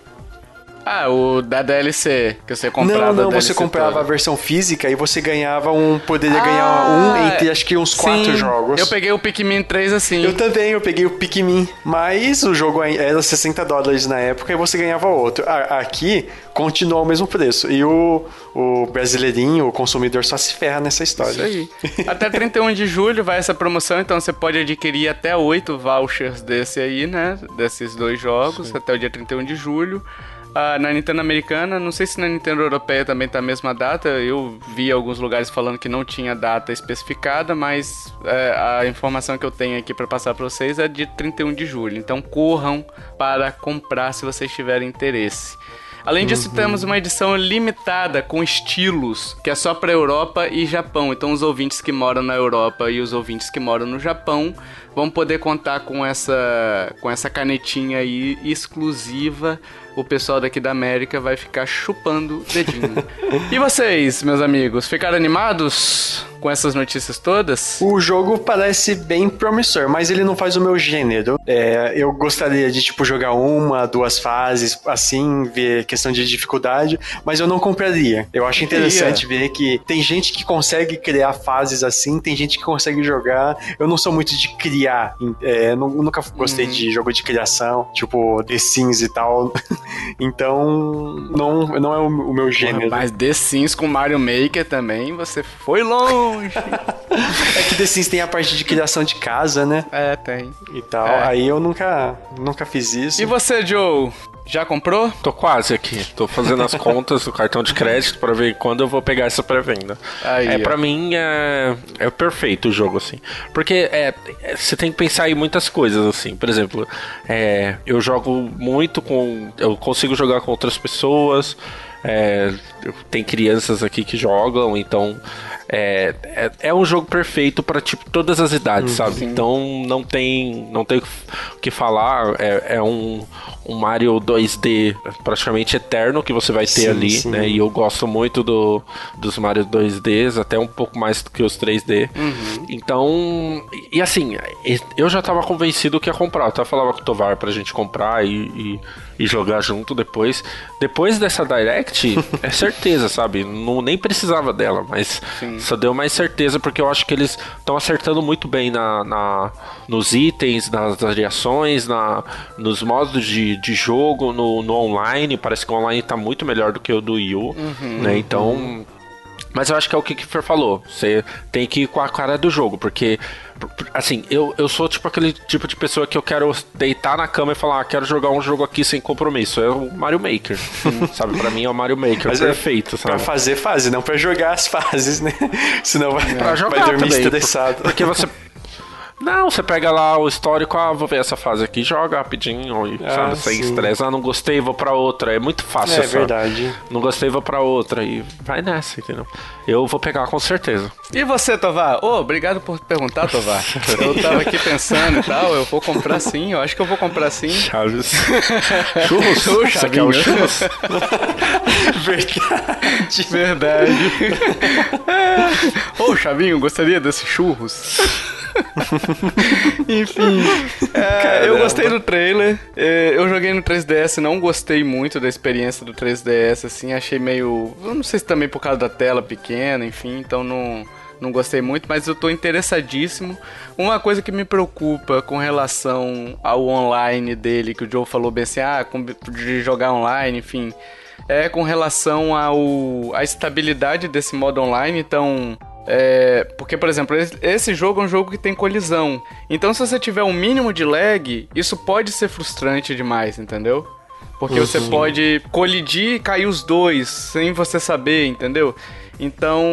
Ah, o da DLC, que você comprava não, não, você comprava toda. a versão física e você ganhava um, poderia Ah, ganhar um entre acho que uns quatro sim. jogos. Eu peguei o Pikmin 3 assim. Eu também, eu peguei o Pikmin, mas o jogo era 60 dólares na época e você ganhava outro. Aqui continua o mesmo preço. E o, o brasileirinho, o consumidor, só se ferra nessa história. Isso aí. Até 31 de julho vai essa promoção, então você pode adquirir até 8 vouchers desse aí, né? Desses dois jogos, até o dia 31 de julho. Ah, na Nintendo americana, não sei se na Nintendo europeia também tá a mesma data. Eu vi alguns lugares falando que não tinha data especificada, mas é, a informação que eu tenho aqui para passar para vocês é de 31 de julho. Então corram para comprar se vocês tiverem interesse. Além disso, temos uma edição limitada com estilos, que é só para Europa e Japão. Então, os ouvintes que moram na Europa e os ouvintes que moram no Japão vão poder contar com essa, com essa canetinha aí exclusiva. O pessoal daqui da América vai ficar chupando dedinho. e vocês, meus amigos, ficaram animados com essas notícias todas? O jogo parece bem promissor, mas ele não faz o meu gênero. É, eu gostaria de, tipo, jogar uma, duas fases, assim, ver questão de dificuldade, mas eu não compraria. Eu acho interessante ver que tem gente que consegue criar fases assim, tem gente que consegue jogar. Eu não sou muito de criar, é, nu- nunca gostei de jogo de criação, tipo The Sims e tal. então, não, não é o, o meu gênero. Mas The Sims com Mario Maker também, você foi longe. É que The Sims tem a parte de criação de casa, né? é, tem. E tal. É. Aí eu nunca, nunca fiz isso. E você, Joe? Já comprou? Tô quase aqui. Tô fazendo as contas do cartão de crédito para ver quando eu vou pegar essa pré-venda. É, para mim é, é perfeito o jogo, assim. Porque é, é, você tem que pensar em muitas coisas, assim. Por exemplo, é, eu jogo muito com. Eu consigo jogar com outras pessoas. É, tem crianças aqui que jogam, então é, é, é um jogo perfeito para tipo todas as idades, sabe? Sim. Então não tem não tem o que falar. É, é um, um Mario 2D praticamente eterno que você vai ter sim, ali, sim. né? E eu gosto muito do, dos Mario 2Ds, até um pouco mais do que os 3D. Uhum. Então, e assim, eu já tava convencido que ia comprar. Eu até falava com o Tovar pra gente comprar e, e, e jogar junto depois. Depois dessa Direct, é certeza, sabe? Não, nem precisava dela, mas Sim. só deu mais certeza porque eu acho que eles estão acertando muito bem na, na, nos itens, nas variações, na, nos modos de, de jogo, no, no online. Parece que o online tá muito melhor do que o do Wii U, uhum, né? Então. Uhum. Mas eu acho que é o que o Kiffer falou. Você tem que ir com a cara do jogo, porque assim, eu, eu sou tipo aquele tipo de pessoa que eu quero deitar na cama e falar, ah, quero jogar um jogo aqui sem compromisso. É o Mario Maker. sabe, para mim é o Mario Maker Mas é perfeito, é sabe? Pra fazer fase, não para jogar as fases, né? Senão vai, pra jogar vai dormir também, estressado. Porque você não, você pega lá o histórico, ah, vou ver essa fase aqui, joga rapidinho, e, ah, sabe, sem estresse. Ah, não gostei, vou pra outra. É muito fácil, É sabe? verdade. Não gostei, vou pra outra. E vai nessa, entendeu? Eu vou pegar com certeza. E você, Tovar? Ô, oh, obrigado por perguntar, Tovar. eu tava aqui pensando e tal, eu vou comprar sim, eu acho que eu vou comprar sim. Chaves. churros? Ô, você quer o churros? verdade. Verdade. Ô, oh, Chavinho, gostaria desses churros? Enfim, é, eu gostei do trailer. É, eu joguei no 3DS, não gostei muito da experiência do 3DS, assim, achei meio. Eu não sei se também por causa da tela pequena, enfim, então não não gostei muito, mas eu tô interessadíssimo. Uma coisa que me preocupa com relação ao online dele, que o Joe falou bem assim, ah, de jogar online, enfim, é com relação ao a estabilidade desse modo online. Então, é, porque, por exemplo, esse jogo é um jogo que tem colisão. Então, se você tiver um mínimo de lag, isso pode ser frustrante demais, entendeu? Porque uhum. você pode colidir e cair os dois sem você saber, entendeu? Então,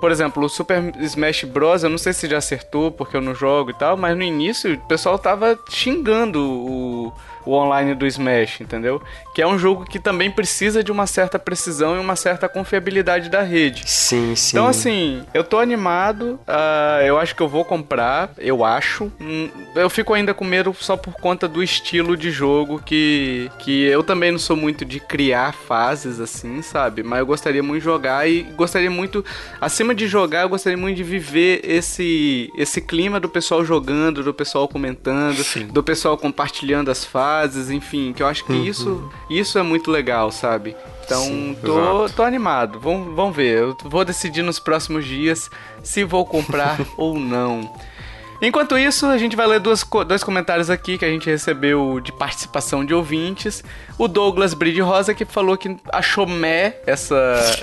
por exemplo, o Super Smash Bros. Eu não sei se já acertou porque eu não jogo e tal, mas no início o pessoal tava xingando o, o online do Smash, entendeu? Que é um jogo que também precisa de uma certa precisão e uma certa confiabilidade da rede. Sim, sim. Então, assim, eu tô animado, uh, eu acho que eu vou comprar, eu acho. Hum, eu fico ainda com medo só por conta do estilo de jogo que, que eu também não sou muito de criar fases assim, sabe? Mas eu gostaria muito de jogar e gostaria muito, acima de jogar, eu gostaria muito de viver esse, esse clima do pessoal jogando, do pessoal comentando, sim. do pessoal compartilhando as fases fases, enfim, que eu acho que uhum. isso, isso é muito legal, sabe? Então, Sim, tô, tô animado. Vamos, vamos ver. Eu vou decidir nos próximos dias se vou comprar ou não. Enquanto isso, a gente vai ler duas, dois comentários aqui que a gente recebeu de participação de ouvintes. O Douglas Bride Rosa que falou que achou meh essa,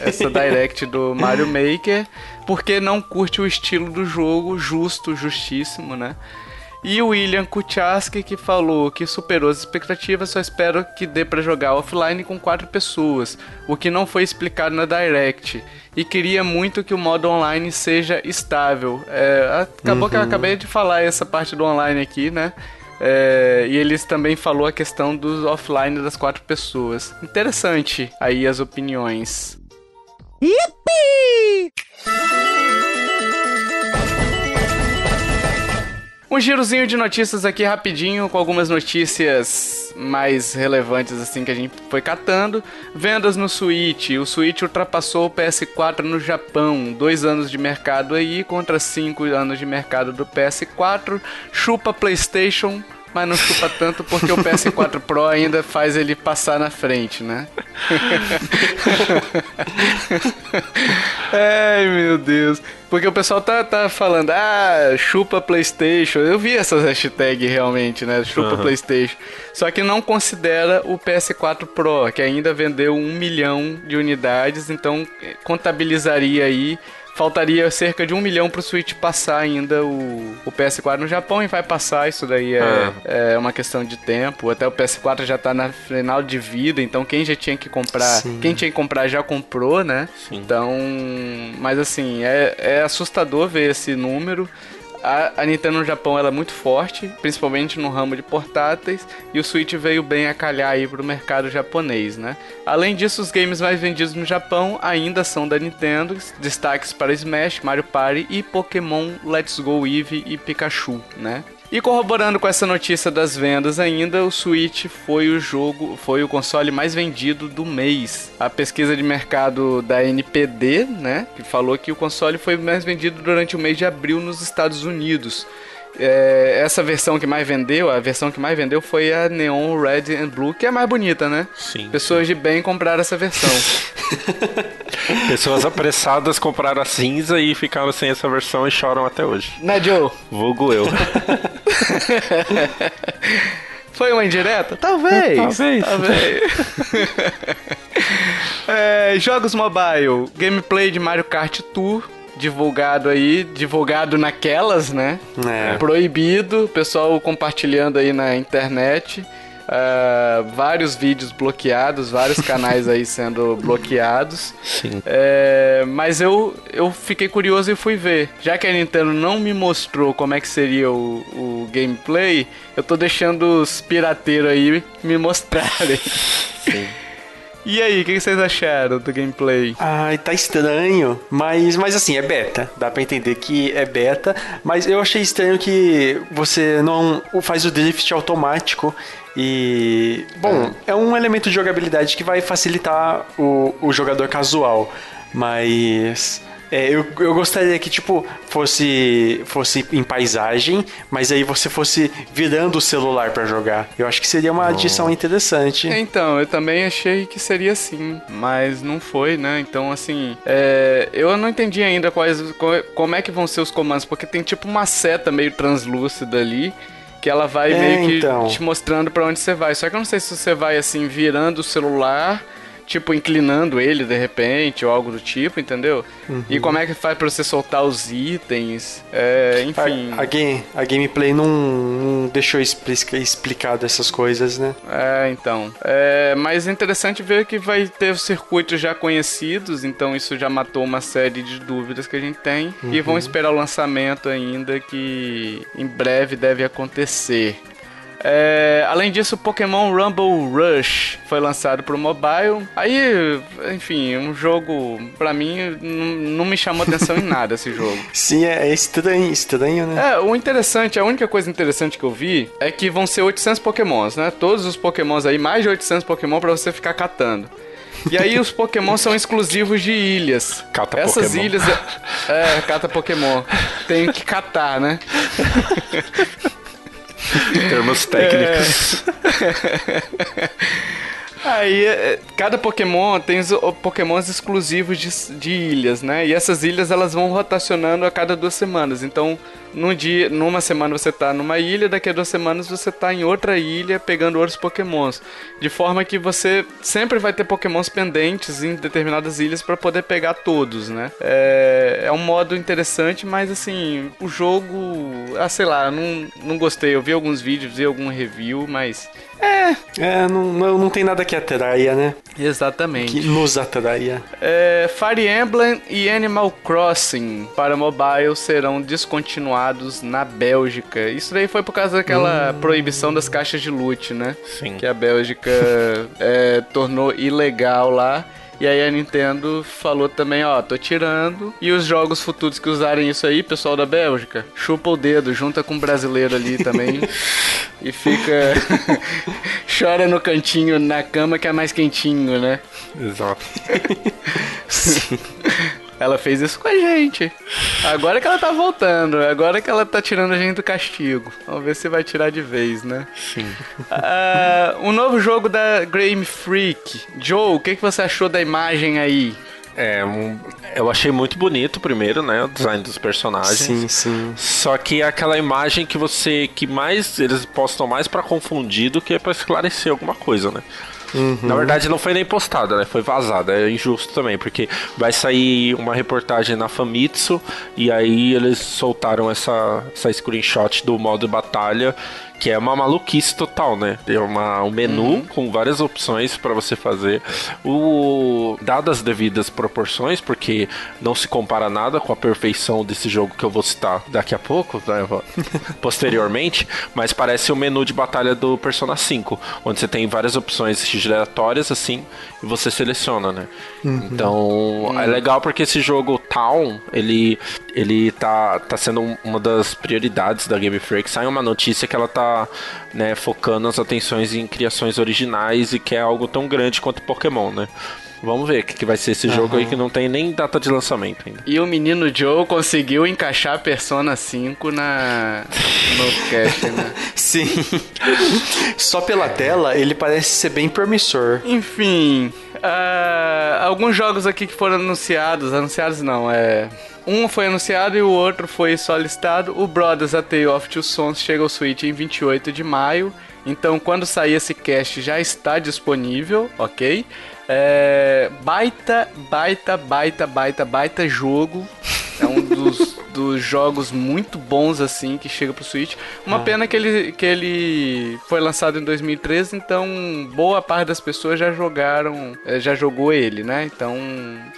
essa direct do Mario Maker porque não curte o estilo do jogo, justo, justíssimo, né? E o William Kuchaski que falou que superou as expectativas, só espero que dê para jogar offline com quatro pessoas, o que não foi explicado na Direct. E queria muito que o modo online seja estável. É, acabou uhum. que eu uhum. acabei de falar essa parte do online aqui, né? É, e eles também falou a questão do offline das quatro pessoas. Interessante aí as opiniões. Yippee! Um girozinho de notícias aqui rapidinho, com algumas notícias mais relevantes assim que a gente foi catando. Vendas no Switch. O Switch ultrapassou o PS4 no Japão. Dois anos de mercado aí contra cinco anos de mercado do PS4. Chupa PlayStation mas não chupa tanto porque o PS4 Pro ainda faz ele passar na frente, né? Ai, meu Deus. Porque o pessoal tá, tá falando, ah, chupa PlayStation. Eu vi essas hashtags realmente, né? Chupa uhum. PlayStation. Só que não considera o PS4 Pro, que ainda vendeu um milhão de unidades, então contabilizaria aí faltaria cerca de um milhão pro Switch passar ainda o, o PS4 no Japão e vai passar, isso daí é, ah. é uma questão de tempo. Até o PS4 já tá na final de vida, então quem já tinha que comprar, Sim. quem tinha que comprar já comprou, né? Sim. Então, mas assim, é, é assustador ver esse número. A, a, Nintendo no Japão ela é muito forte, principalmente no ramo de portáteis, e o Switch veio bem a calhar aí pro mercado japonês, né? Além disso, os games mais vendidos no Japão ainda são da Nintendo, destaques para Smash, Mario Party e Pokémon Let's Go Eevee e Pikachu, né? E corroborando com essa notícia das vendas ainda, o Switch foi o jogo, foi o console mais vendido do mês. A pesquisa de mercado da NPD, né, que falou que o console foi mais vendido durante o mês de abril nos Estados Unidos. É, essa versão que mais vendeu, a versão que mais vendeu foi a Neon Red and Blue, que é mais bonita, né? Sim. Pessoas de bem compraram essa versão. Pessoas apressadas compraram a cinza e ficaram sem essa versão e choram até hoje. Né, Joe? Vulgo eu. Foi uma indireta? Talvez. Talvez. Talvez. é, jogos mobile. Gameplay de Mario Kart Tour divulgado aí, divulgado naquelas, né? É. Proibido, pessoal compartilhando aí na internet. Uh, vários vídeos bloqueados, vários canais aí sendo bloqueados. Sim. É, mas eu, eu fiquei curioso e fui ver. Já que a Nintendo não me mostrou como é que seria o, o gameplay, eu tô deixando os pirateiros aí me mostrarem. Sim. E aí, o que vocês acharam do gameplay? Ai, tá estranho, mas, mas assim, é beta. Dá pra entender que é beta, mas eu achei estranho que você não faz o drift automático e, bom, é, um elemento de jogabilidade que vai facilitar o, o jogador casual, mas é, eu, eu gostaria que, tipo, fosse, fosse em paisagem, mas aí você fosse virando o celular para jogar. Eu acho que seria uma adição interessante. É, então, eu também achei que seria assim, mas não foi, né? Então, assim, é, eu não entendi ainda quais, como é que vão ser os comandos, porque tem tipo uma seta meio translúcida ali que ela vai é, meio que então. te mostrando para onde você vai. Só que eu não sei se você vai assim virando o celular tipo, inclinando ele de repente, ou algo do tipo, entendeu? Uhum. E como é que faz pra você soltar os itens, é, enfim. A, a, game, a gameplay não, não deixou explica, explicado essas coisas, né? É, então. É, mas é interessante ver que vai ter circuitos já conhecidos, então isso já matou uma série de dúvidas que a gente tem. Uhum. E vão esperar o lançamento ainda, que em breve deve acontecer. É, além disso, Pokémon Rumble Rush foi lançado pro mobile. Aí, enfim, um jogo, pra mim, não me chamou atenção em nada esse jogo. Sim, é, é estranho, estranho, né? É, o interessante, a única coisa interessante que eu vi é que vão ser 800 Pokémons, né? Todos os Pokémons aí, mais de 800 Pokémon pra você ficar catando. E aí os Pokémon são exclusivos de ilhas. Cata Essas Pokémon. ilhas. É, é, cata Pokémon. Tem que catar, né? Termos técnicos. É. Aí, é, cada Pokémon tem os Pokémons exclusivos de, de, ilhas, né? E essas ilhas elas vão rotacionando a cada duas semanas. Então, num dia, numa semana você tá numa ilha, daqui a duas semanas você tá em outra ilha pegando outros Pokémons. De forma que você sempre vai ter Pokémons pendentes em determinadas ilhas para poder pegar todos, né? É, é um modo interessante, mas assim, o jogo, ah, sei lá, não, não gostei. Eu vi alguns vídeos, vi algum review, mas é. É, não, não, não tem nada que atraia, né? Exatamente. Que nos atraia. É, Fire Emblem e Animal Crossing para mobile serão descontinuados na Bélgica. Isso daí foi por causa daquela hum. proibição das caixas de loot, né? Sim. Que a Bélgica é, tornou ilegal lá. E aí a Nintendo falou também, ó, tô tirando. E os jogos futuros que usarem isso aí, pessoal da Bélgica, chupa o dedo, junta com um brasileiro ali também. e fica. Chora no cantinho na cama que é mais quentinho, né? Exato. Ela fez isso com a gente. Agora que ela tá voltando, agora que ela tá tirando a gente do castigo. Vamos ver se vai tirar de vez, né? Sim. Uh, um novo jogo da Game Freak. Joe, o que, que você achou da imagem aí? É, eu achei muito bonito primeiro, né? O design dos personagens. Sim, sim. Só que é aquela imagem que você. que mais. Eles postam mais para confundir do que para esclarecer alguma coisa, né? Uhum. Na verdade, não foi nem postada, né? Foi vazada. É injusto também, porque vai sair uma reportagem na Famitsu e aí eles soltaram essa, essa screenshot do modo batalha que é uma maluquice total, né? É uma, um menu uhum. com várias opções para você fazer. O dadas as devidas proporções, porque não se compara nada com a perfeição desse jogo que eu vou citar daqui a pouco, né? posteriormente, mas parece o menu de batalha do Persona 5, onde você tem várias opções giratórias assim e você seleciona, né? Uhum. Então, uhum. é legal porque esse jogo Town, ele ele tá tá sendo uma das prioridades da Game Freak. Sai uma notícia que ela tá né, focando as atenções em criações originais e que é algo tão grande quanto Pokémon, né? Vamos ver o que, que vai ser esse uhum. jogo aí que não tem nem data de lançamento ainda. E o menino Joe conseguiu encaixar Persona 5 na no cast, né? Sim. Só pela tela ele parece ser bem promissor. Enfim, uh, alguns jogos aqui que foram anunciados, anunciados não, é um foi anunciado e o outro foi só listado. O Brothers A Tale of Two Sons chega ao Switch em 28 de maio. Então, quando sair esse cast, já está disponível, ok? É, baita, baita, baita, baita, baita jogo. É um dos, dos jogos muito bons, assim, que chega pro Switch. Uma ah. pena que ele, que ele foi lançado em 2013, então boa parte das pessoas já jogaram, é, já jogou ele, né? Então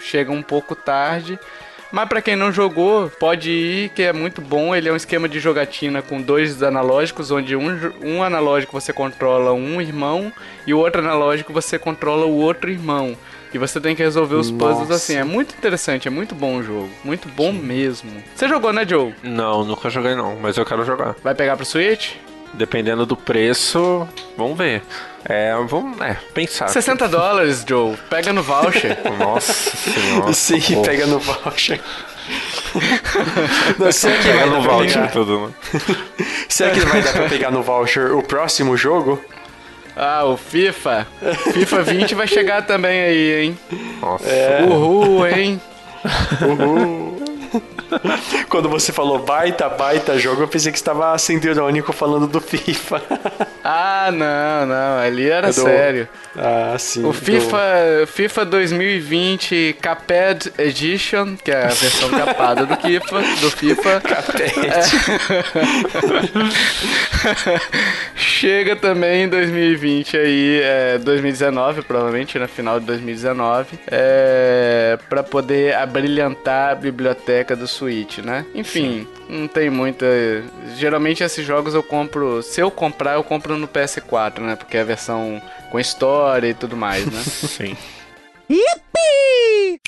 chega um pouco tarde. Mas para quem não jogou, pode ir, que é muito bom. Ele é um esquema de jogatina com dois analógicos, onde um, um analógico você controla um irmão e o outro analógico você controla o outro irmão. E você tem que resolver os puzzles assim. É muito interessante, é muito bom o jogo. Muito bom Sim. mesmo. Você jogou, né, Joe? Não, nunca joguei não, mas eu quero jogar. Vai pegar pro Switch? Dependendo do preço, vamos ver. É, vamos é, pensar. 60 aqui. dólares, Joe. Pega no voucher. Nossa senhora. Sim, pô. pega no voucher. Não, será que pega vai no voucher tudo, né? será que vai dar pra pegar no voucher o próximo jogo? Ah, o FIFA. FIFA 20 vai chegar também aí, hein? Nossa. É. Uhul, hein? Uhul. Quando você falou baita, baita jogo, eu pensei que estava sendo irônico falando do FIFA. Ah, não, não. Ali era do... sério. Ah, sim. O FIFA, do... FIFA 2020 Caped Edition, que é a versão capada do FIFA. Do FIFA. Caped. É... Chega também em 2020 aí, é, 2019, provavelmente, na final de 2019, é, para poder abrilhantar a biblioteca do Switch, né? Enfim, Sim. não tem muita. Geralmente esses jogos eu compro. Se eu comprar, eu compro no PS4, né? Porque é a versão com história e tudo mais, né? Sim. Yippee!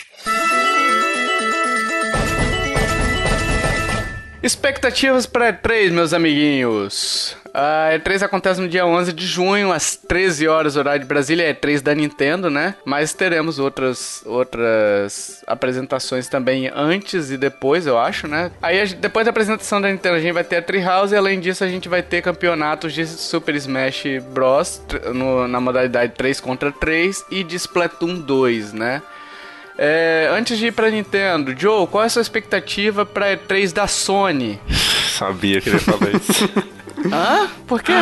Expectativas para E3, meus amiguinhos. A E3 acontece no dia 11 de junho, às 13 horas, horário de Brasília. É E3 da Nintendo, né? Mas teremos outras, outras apresentações também antes e depois, eu acho, né? Aí, depois da apresentação da Nintendo, a gente vai ter a Treehouse e, além disso, a gente vai ter campeonatos de Super Smash Bros. No, na modalidade 3 contra 3 e de Splatoon 2, né? É, antes de ir pra Nintendo, Joe, qual é a sua expectativa pra E3 da Sony? Sabia que ele ia falar isso. Hã? Por quê?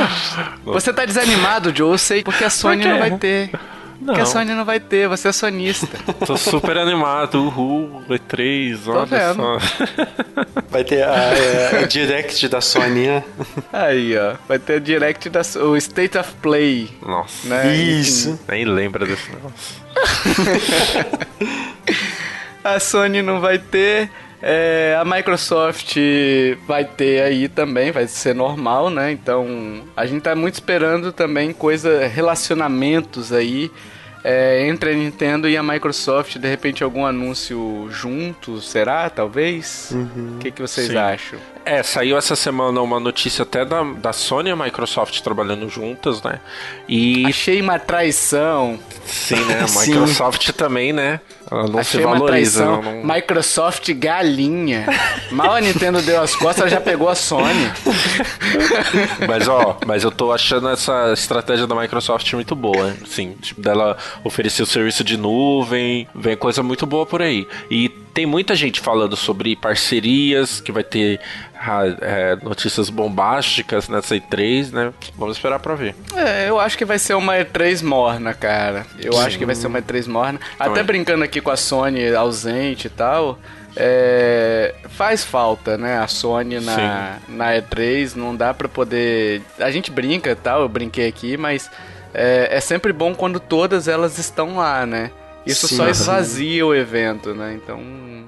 Você tá desanimado, Joe? Eu sei, porque a Sony não vai ter. Não. Porque a Sony não vai ter, você é sonista. Tô super animado, uhul, E3, Tô olha vendo. só. Vai ter a, a, é, a, Direct da Sony, né? Aí, ó. Vai ter o Direct da o State of Play. Nossa. Né? Isso. Nem lembra desse negócio. a Sony não vai ter. É, a Microsoft vai ter aí também, vai ser normal, né? Então a gente tá muito esperando também coisa, relacionamentos aí é, entre a Nintendo e a Microsoft, de repente algum anúncio junto, será? Talvez? O uhum. que, que vocês Sim. acham? É, saiu essa semana uma notícia até da, da Sony e a Microsoft trabalhando juntas, né? E. Achei uma traição. Sim, né? A Microsoft Sim. também, né? Ela não Achei se valoriza. Não... Microsoft galinha. Mal a Nintendo deu as costas, ela já pegou a Sony. mas ó, mas eu tô achando essa estratégia da Microsoft muito boa, sim, tipo, dela oferecer o serviço de nuvem, vem coisa muito boa por aí. E tem muita gente falando sobre parcerias, que vai ter é, notícias bombásticas nessa E3, né? Vamos esperar pra ver. É, eu acho que vai ser uma E3 morna, cara. Eu Sim. acho que vai ser uma E3 morna. Também. Até brincando aqui com a Sony ausente e tal. É, faz falta, né? A Sony na, na E3 não dá pra poder. A gente brinca tal, eu brinquei aqui, mas é, é sempre bom quando todas elas estão lá, né? Isso Sim, só esvazia o evento, né? Então,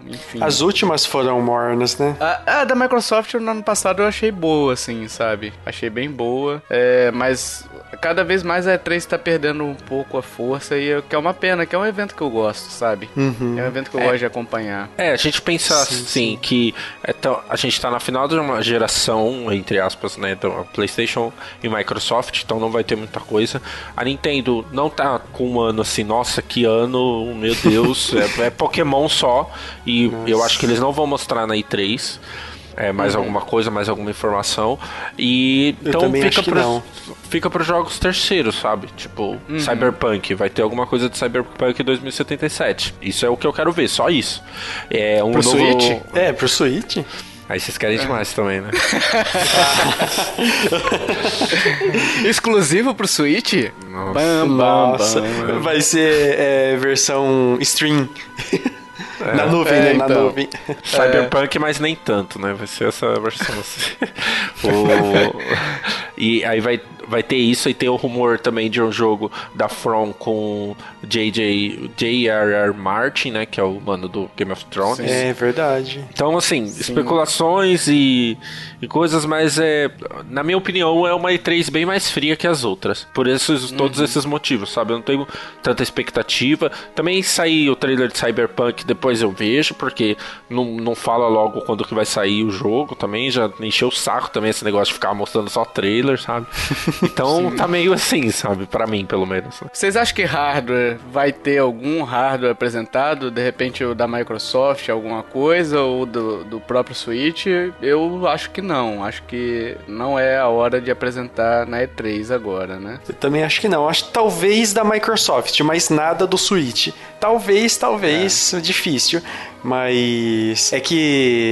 enfim. As últimas foram mornas, né? A, a, da Microsoft no ano passado eu achei boa, assim, sabe? Achei bem boa. É, mas cada vez mais a E3 tá perdendo um pouco a força e eu, que é uma pena, que é um evento que eu gosto, sabe? Uhum. É um evento que eu é. gosto de acompanhar. É, a gente pensa sim, assim sim. que é tão, a gente tá na final de uma geração, entre aspas, né? Então, PlayStation e Microsoft, então não vai ter muita coisa. A Nintendo não tá com um ano assim, nossa, que ano, meu Deus, é, é Pokémon só. E nossa. eu acho que eles não vão mostrar na E3 é, mais uhum. alguma coisa, mais alguma informação. E Eu então fica para fica para jogos terceiros, sabe? Tipo, uhum. Cyberpunk, vai ter alguma coisa de Cyberpunk 2077. Isso é o que eu quero ver, só isso. É um pro novo Switch? É, pro Switch. Aí vocês querem é. demais também, né? Exclusivo pro Switch? Nossa. Bam, bam, Nossa. Bam, Vai ser é, versão stream. É. Na nuvem, é, né? Na então. nuvem. Cyberpunk, mas nem tanto, né? Vai ser essa versão assim. o... E aí vai, vai ter isso e tem o rumor também de um jogo da From com J.J. J.R.R. Martin, né? Que é o mano do Game of Thrones. É verdade. Então, assim, Sim. especulações e, e coisas, mas é, na minha opinião, é uma E3 bem mais fria que as outras. Por esses, todos uhum. esses motivos, sabe? Eu não tenho tanta expectativa. Também sair o trailer de Cyberpunk, depois eu vejo, porque não, não fala logo quando que vai sair o jogo também. Já encheu o saco também esse negócio de ficar mostrando só trailer, sabe? Então tá meio assim, sabe? para mim, pelo menos. Vocês acham que hardware vai ter algum hardware apresentado? De repente o da Microsoft, alguma coisa? Ou do, do próprio Switch? Eu acho que não. Acho que não é a hora de apresentar na E3 agora, né? Eu também acho que não. Acho que talvez da Microsoft, mas nada do Switch. Talvez, talvez, é. difícil. Mas é que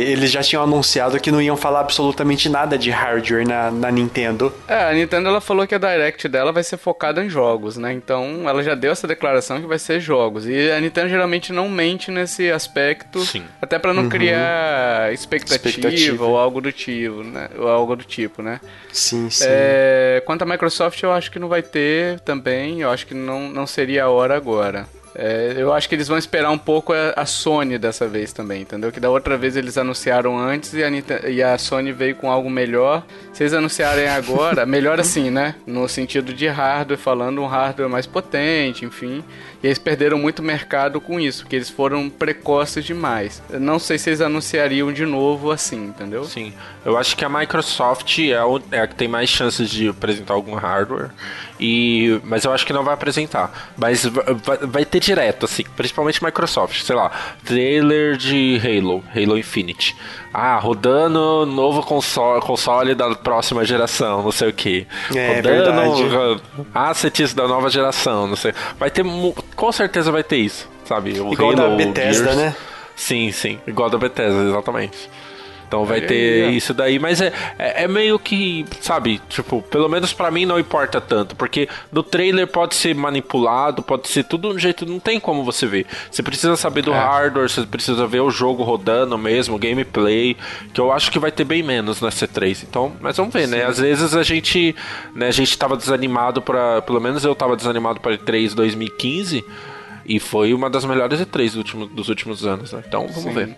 eles já tinham anunciado que não iam falar absolutamente nada de hardware na, na Nintendo. É, a Nintendo ela falou que a Direct dela vai ser focada em jogos, né? Então ela já deu essa declaração que vai ser jogos. E a Nintendo geralmente não mente nesse aspecto, Sim. até para não uhum. criar expectativa, expectativa, ou algo do tipo, né? Ou algo do tipo, né? Sim, sim. É, quanto a Microsoft, eu acho que não vai ter também. Eu acho que não, não seria a hora agora. É, eu acho que eles vão esperar um pouco a, a, Sony dessa vez também, entendeu? Que da outra vez eles anunciaram antes e a, e a Sony veio com algo melhor. Eles anunciarem agora, melhor assim, né? No sentido de hardware, falando um hardware mais potente, enfim. E eles perderam muito mercado com isso, porque eles foram precoces demais. Eu não sei se eles anunciariam de novo assim, entendeu? Sim. Eu acho que a Microsoft é, o, é a que tem mais chances de apresentar algum hardware. E, mas eu acho que não vai apresentar. Mas vai, vai ter direto, assim, principalmente Microsoft, sei lá, trailer de Halo, Halo Infinite. Ah, rodando novo console, console da próxima geração, não sei o que. É, rodando assets da nova geração, não sei. Vai ter, com certeza vai ter isso, sabe? O Igual Halo, da Bethesda, Gears. né? Sim, sim, igual da Bethesda, exatamente. Então vai ter isso daí, mas é, é, é, meio que, sabe, tipo, pelo menos para mim não importa tanto, porque no trailer pode ser manipulado, pode ser tudo de um jeito, não tem como você ver. Você precisa saber do é. hardware, você precisa ver o jogo rodando mesmo, gameplay, que eu acho que vai ter bem menos na C3. Então, mas vamos ver, né? Sim. né? Às vezes a gente, né, a gente tava desanimado para, pelo menos eu tava desanimado para E3 2015. E foi uma das melhores E3 do último, dos últimos anos, né? Então, vamos Sim. ver.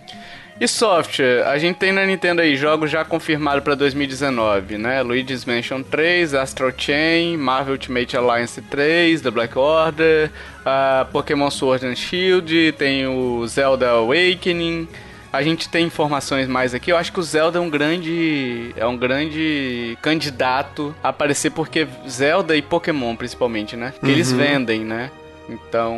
E software, a gente tem na Nintendo aí jogos já confirmados para 2019, né? Luigi's Mansion 3, Astral Chain, Marvel Ultimate Alliance 3, The Black Order, uh, Pokémon Sword and Shield, tem o Zelda Awakening. A gente tem informações mais aqui. Eu acho que o Zelda é um grande é um grande candidato a aparecer porque Zelda e Pokémon principalmente, né? Que uhum. eles vendem, né? Então,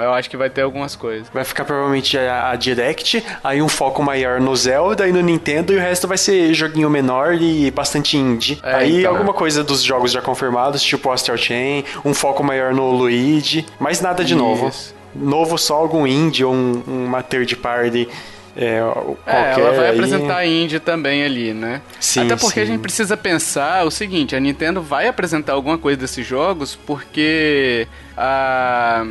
eu acho que vai ter algumas coisas. Vai ficar provavelmente a, a Direct, aí um foco maior no Zelda e no Nintendo, e o resto vai ser joguinho menor e bastante indie. É, aí então. alguma coisa dos jogos já confirmados, tipo Astral Chain, um foco maior no Luigi, mas nada de novo. Isso. Novo só algum indie ou um- uma third party. É, É, qualquer ela vai aí. apresentar a indie também ali, né? Sim, Até porque a sim. gente precisa pensar o seguinte, a Nintendo vai apresentar alguma coisa desses jogos porque a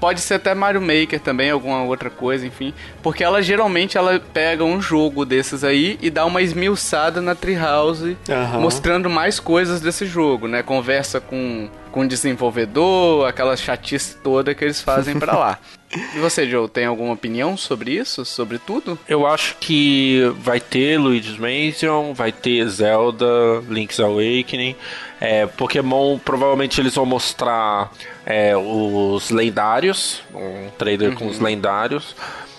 pode ser até Mario Maker também, alguma outra coisa, enfim, porque ela geralmente ela pega um jogo desses aí e dá uma esmiuçada na Treehouse, Aham. mostrando mais coisas desse jogo, né? Conversa com com desenvolvedor, aquela chatice toda que eles fazem pra lá. E você, Joe, tem alguma opinião sobre isso? Sobre tudo? Eu acho que vai ter Luigi's Mansion, vai ter Zelda, Link's Awakening. É, Pokémon, provavelmente eles vão mostrar é, os lendários, um trailer com os lendários.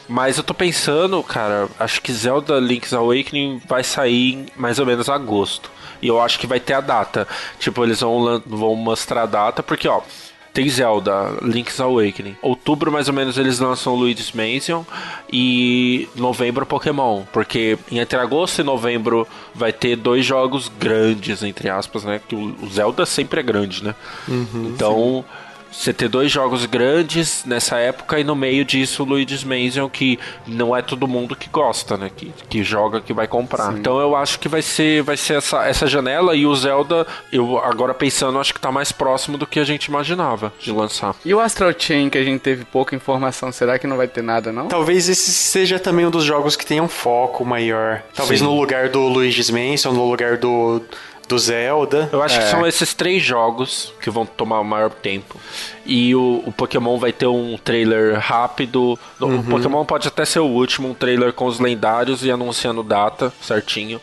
Mas eu tô pensando, cara, acho que Zelda Link's Awakening vai sair em mais ou menos agosto. E eu acho que vai ter a data. Tipo, eles vão, vão mostrar a data, porque, ó, tem Zelda, Link's Awakening. Outubro, mais ou menos, eles lançam Luigi's Mansion. E novembro, Pokémon. Porque entre agosto e novembro vai ter dois jogos grandes, entre aspas, né? Que o o Zelda sempre é grande, né? então. Você ter dois jogos grandes nessa época e no meio disso o Luigi's Mansion, que não é todo mundo que gosta, né? Que, que joga, que vai comprar. Então eu acho que vai ser, vai ser essa, essa janela e o Zelda, eu agora pensando, acho que tá mais próximo do que a gente imaginava de lançar. E o Astral Chain, que a gente teve pouca informação, será que não vai ter nada, não? Talvez esse seja também um dos jogos que tenha um foco maior. Talvez Sim. no lugar do Luigi's Mansion, no lugar do, do Zelda. Eu acho É. que são esses três jogos que vão tomar o maior tempo. E o, o Pokémon vai ter um trailer rápido. O Pokémon pode até ser o último, um trailer com os lendários e anunciando data certinho.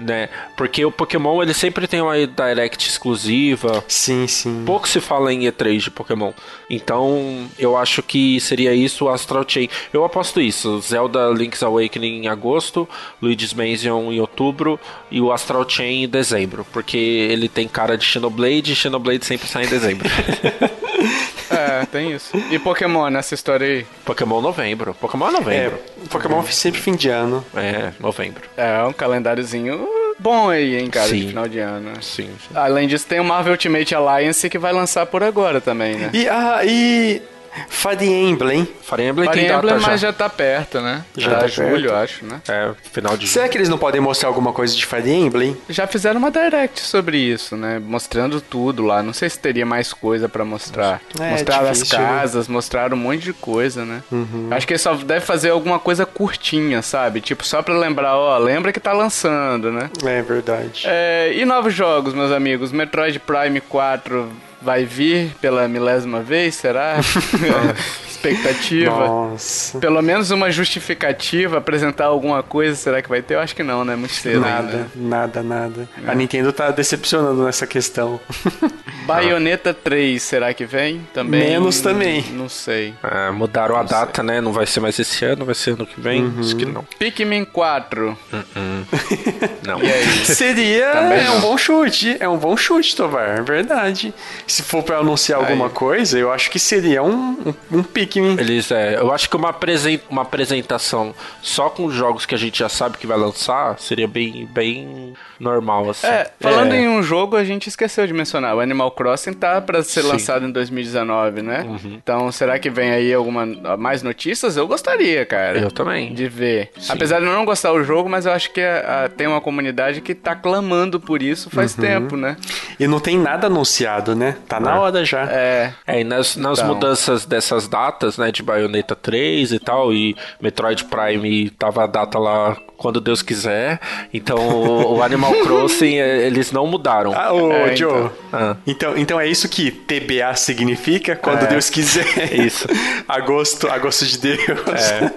Né? Porque o Pokémon ele sempre tem uma Direct exclusiva. Sim, sim. Pouco se fala em E3 de Pokémon. Então, eu acho que seria isso o Astral Chain. Eu aposto isso. Zelda Link's Awakening em agosto, Luigi's Mansion em outubro e o Astral Chain em dezembro. Porque ele tem cara de Xenoblade e Xenoblade sempre sai em dezembro. É, tem isso. E Pokémon nessa história aí? Pokémon novembro. Pokémon é É, novembro. Pokémon sempre fim de ano. É, novembro. É, um calendáriozinho bom aí, hein, cara, de Sim. final de ano. Sim, sim. Além disso, tem o Marvel Ultimate Alliance que vai lançar por agora também, né? E, ah, e Fire Emblem. Fire Emblem Fire tem data Emblem, já. mas já tá perto, né? Já Já tá julho, perto. acho, né? É, final de Será que eles não podem mostrar alguma coisa de Fire Emblem? Já fizeram uma direct sobre isso, né? Mostrando tudo lá. Não sei se teria mais coisa pra mostrar. É, mostraram as difícil, né? casas, mostraram um monte de coisa, né? Acho que ele só deve fazer alguma coisa curtinha, sabe? Tipo, só pra lembrar, ó, lembra que tá lançando, né? É verdade. É, e novos jogos, meus amigos? Metroid Prime 4 vai vir pela milésima vez, será? Expectativa. Nossa. Pelo menos uma justificativa, apresentar alguma coisa, será que vai ter? Eu acho que não, né? Muito cedo Nada, ainda. nada, nada. É. A Nintendo tá decepcionando nessa questão. Bayonetta 3, será que vem? Também. Menos também. Não sei. É, mudaram a data, né? Não vai ser mais esse ano, vai ser ano que vem. Uhum. Acho que não. Pikmin 4. Não. E aí? Seria Também é não. um bom chute, é um bom chute, Tovar, é verdade. Se for pra anunciar Aí. alguma coisa, eu acho que seria um, um, um Pikmin. Eles, é, eu acho que uma, apresen- uma apresentação só com jogos que a gente já sabe que vai lançar seria bem, bem normal, assim. É, falando É. em um jogo, a gente esqueceu de mencionar. O Animal Crossing tá pra ser Sim. lançado em 2019, né? Então, será que vem aí alguma mais notícias? Eu gostaria, cara. Eu também. De ver. Apesar de eu não gostar do jogo, mas eu acho que a- a- tem uma comunidade que tá clamando por isso faz tempo, né? E não tem nada anunciado, né? Tá na hora já. É. É, e nas, nas Então. mudanças dessas datas, né, de Bayonetta 3 e tal, e Metroid Prime tava a data lá quando Deus quiser, então o, o Animal Crossing, é, eles não mudaram. Ah, ô, É, Joe. então. Ah. Então, então é isso que TBA significa quando É. Deus quiser. Isso. agosto, agosto de Deus. É.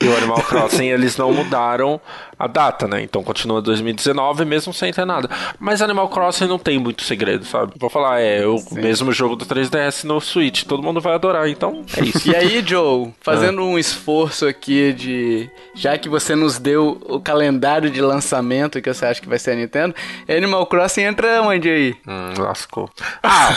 E o Animal Crossing, eles não mudaram a data, né? Então continua 2019 mesmo sem ter nada. Mas Animal Crossing não tem muito segredo, sabe? Vou falar, é o mesmo jogo do 3DS no Switch. Todo mundo vai adorar, então é isso. E aí, Joe, fazendo um esforço aqui de. Já que você nos deu o calendário de lançamento que você acha que vai ser a Nintendo, Animal Crossing entra onde aí? Hum, lascou. Ah,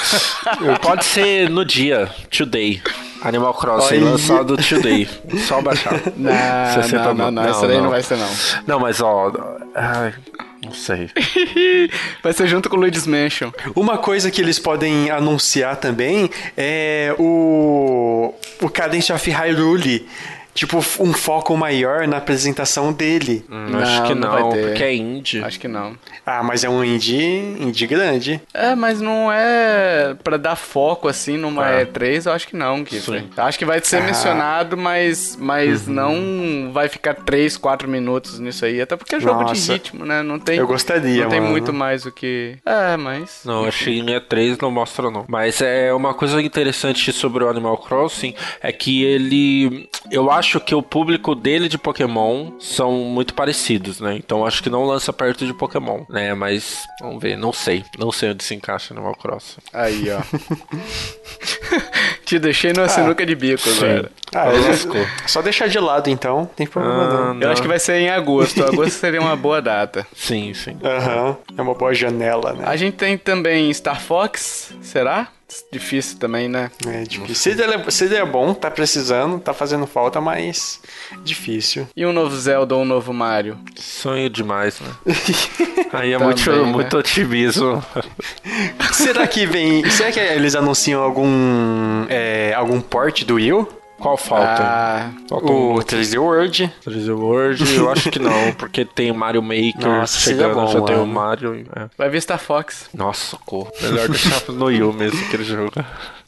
pode ser no dia, today. Animal Crossing, Olha. lançado today. Só baixar. Não, 60 não, não, não, isso daí não. vai ser não. Não, mas ó. Ai, não sei. Vai ser junto com o Luigi's Mansion. Uma coisa que eles podem anunciar também é o o Cadence of Hyrule. Tipo, um foco maior na apresentação dele. Hum, Não, acho que não não, porque é indie. Acho que não. Ah, mas é um indie, indie grande. É, mas não é pra dar foco assim numa É. E3, eu acho que não, Kiffer. Acho que vai ser Ah. mencionado, mas, mas Uhum. não vai ficar 3, 4 minutos nisso aí. Até porque é jogo de Nossa. ritmo, né? Não tem, Eu gostaria, não tem mano. muito mais o que. É, mas. Não, acho que em E3 não mostra não. Mas é uma coisa interessante sobre o Animal Crossing é que ele, eu acho que o público dele de Pokémon são muito parecidos, né? Então acho que não lança perto de Pokémon, né? Mas vamos ver, não sei, não sei onde se encaixa Animal Crossing. Aí, ó. Te deixei numa sinuca de bico agora. Ah, é- só deixar de lado então, tem problema Ah, não. Eu acho que vai ser em agosto. Agosto seria uma boa data. Sim, sim. Aham, é uma boa janela, né? A gente tem também Star Fox, será? Difícil também, né? É difícil. Seria, seria bom, tá precisando, tá fazendo falta, mas difícil. E um novo Zelda ou um novo Mario? Sonho demais, né? Aí é Também, muito, né? muito otimismo. será que vem. Será que eles anunciam algum. é, algum port do Wii? Qual falta? Ah, Falta O um 3D World? 3D World, eu acho que não, porque tem o Mario Maker Nossa, seria chegando, bom, já tem o mano. Mario. é. vai vir Star Fox. Nossa, socorro. Melhor deixar no Wii U mesmo aquele jogo.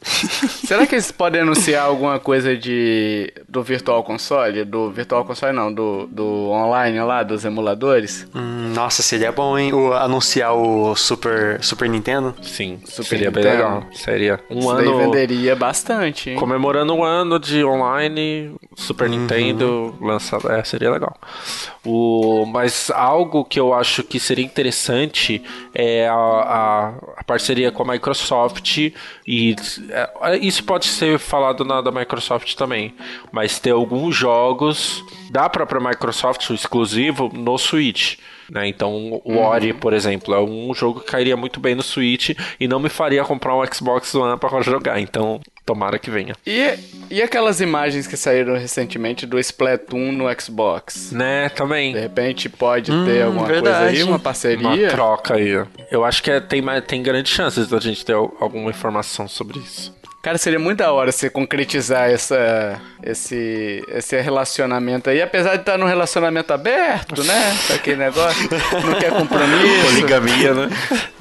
Será que eles podem anunciar alguma coisa de do Virtual Console? Do Virtual Console não, do, do online lá, dos emuladores? Hum, nossa, seria bom, hein? O, anunciar o Super, Super Nintendo? Sim, Super seria bem Nintendo. legal. Seria um Isso ano venderia bastante, hein? comemorando um ano de online, Super Nintendo lançado. É, seria legal. O, mas algo que eu acho que seria interessante é a, a, a parceria com a Microsoft e isso pode ser falado na da Microsoft também, mas ter alguns jogos da própria Microsoft exclusivo no Switch. Né? Então, o Ori, por exemplo, é um jogo que cairia muito bem no Switch e não me faria comprar um Xbox One para jogar. Então, tomara que venha. E, e aquelas imagens que saíram recentemente do Splatoon no Xbox? Né, De também. repente pode ter alguma coisa verdade. aí, uma Uma parceria? troca aí. Eu acho que é- tem, tem grandes chances da gente ter al- alguma informação sobre isso. Cara, seria muito da hora você concretizar essa, esse, esse relacionamento aí, apesar de estar num relacionamento aberto, né? Aquele negócio, não quer compromisso. Poligamia, né?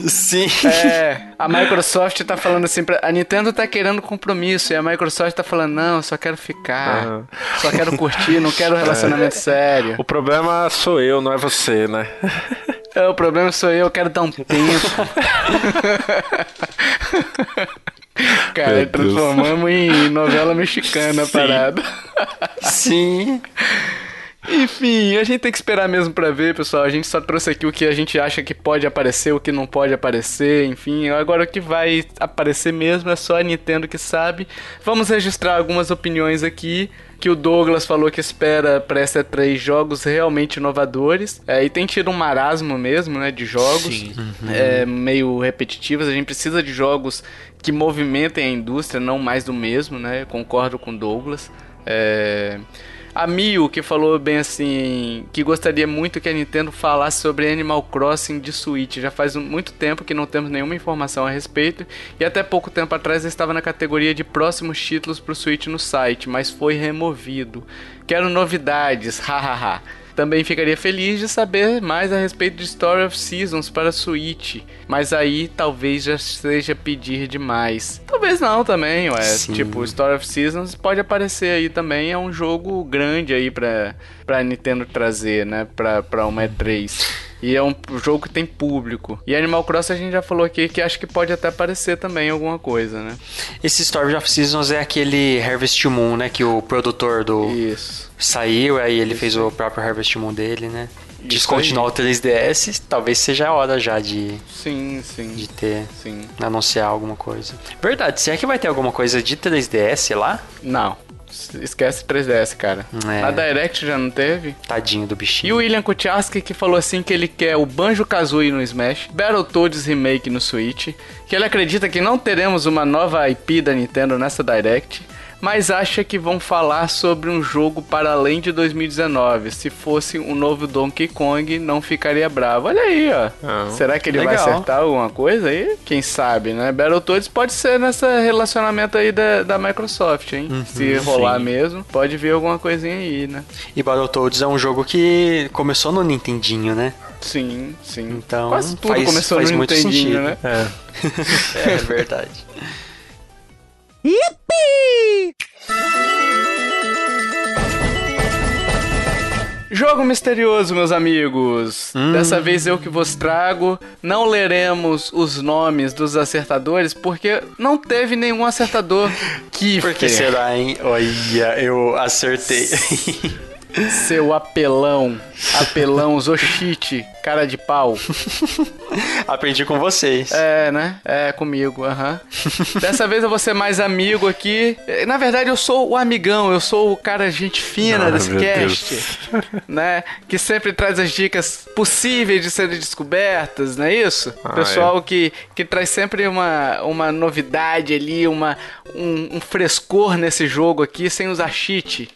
Sim. É, a Microsoft tá falando assim, pra, a Nintendo tá querendo compromisso e a Microsoft tá falando, não, eu só quero ficar, Aham. só quero curtir, não quero relacionamento sério. O problema sou eu, não é você, né? É, o problema sou eu, eu quero dar um tempo. Cara, transformamos em novela mexicana a parada. Sim. Enfim, a gente tem que esperar mesmo pra ver, pessoal. A gente só trouxe aqui o que a gente acha que pode aparecer, o que não pode aparecer, enfim. Agora o que vai aparecer mesmo é só a Nintendo que sabe. Vamos registrar algumas opiniões aqui. Que o Douglas falou que espera pra essa três jogos realmente inovadores. É, e tem tido um marasmo mesmo, né? De jogos. Sim. É, meio repetitivos. A gente precisa de jogos que movimentem a indústria, não mais do mesmo, né? Concordo com Douglas. É. A Mio, que falou bem assim, que gostaria muito que a Nintendo falasse sobre Animal Crossing de Switch. Já faz muito tempo que não temos nenhuma informação a respeito, e até pouco tempo atrás estava na categoria de próximos títulos para o Switch no site, mas foi removido. Quero novidades, hahaha. Também ficaria feliz de saber mais a respeito de Story of Seasons para Switch, mas aí talvez já seja pedir demais. Talvez não também, ué. Sim. Tipo, Story of Seasons pode aparecer aí também, é um jogo grande aí pra, pra Nintendo trazer, né, pra, pra uma E3. E é um jogo que tem público. E Animal Crossing a gente já falou aqui que acho que pode até aparecer também alguma coisa, né? Esse Story of Seasons é aquele Harvest Moon, né? Que o produtor do Isso. saiu, aí ele fez o próprio Harvest Moon dele, né? Isso Descontinuar o 3DS, talvez seja a hora já de, Sim, sim. de ter, Sim. anunciar alguma coisa. Verdade, será que vai ter alguma coisa de 3DS lá? Não. Esquece 3DS, cara. É. Na Direct já não teve. Tadinho do E bichinho. o William Kucharsky que falou assim que ele quer o Banjo-Kazooie no Smash, Battletoads Remake no Switch, que ele acredita que não teremos uma nova IP da Nintendo nessa Direct, mas acha que vão falar sobre um jogo para além de 2019. Se fosse um novo Donkey Kong, não ficaria bravo. Olha aí, ó. Ah, Será que ele vai legal. acertar alguma coisa aí? Quem sabe, né? Battletoads pode ser nessa relacionamento aí da, da Microsoft, hein? Se rolar sim. mesmo, pode vir alguma coisinha aí, né? E Battletoads é um jogo que começou no Nintendinho, né? Sim, sim. Então Quase tudo faz, começou faz no muito Nintendinho, sentido. né? É. É verdade. Jogo misterioso, meus amigos. Dessa vez eu que vos trago. Não leremos os nomes dos acertadores porque não teve nenhum acertador. Que Por que será, hein? Olha, eu acertei. Seu apelão, apelão, Zoshite, cara de pau. Aprendi com vocês. É, né? É, comigo, aham. Dessa vez eu vou ser mais amigo aqui. Eh, Na verdade, eu sou o amigão, eu sou o cara gente fina Ah, desse cast. Né? Que sempre traz as dicas possíveis de serem descobertas, não é isso? Ah, Pessoal que, que traz sempre uma, uma novidade ali, uma, um, um frescor nesse jogo aqui, sem usar cheat.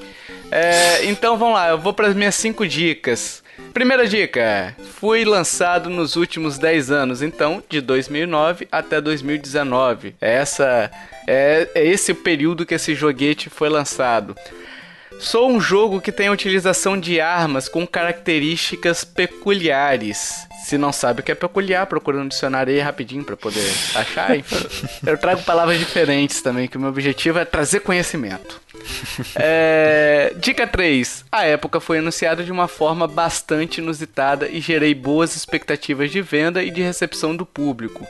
É, então vamos lá, eu vou para as minhas cinco dicas. Primeira dica: fui lançado nos últimos 10 anos, então de 2009 até 2019. Essa é, é esse o período que esse joguete foi lançado. Sou um jogo que tem a utilização de armas com características peculiares. Se não sabe o que é peculiar, procura no dicionário aí rapidinho pra poder achar. Eu trago palavras diferentes também, que o meu objetivo é trazer conhecimento. É, Dica 3. A época foi anunciada de uma forma bastante inusitada e gerei boas expectativas de venda e de recepção do público.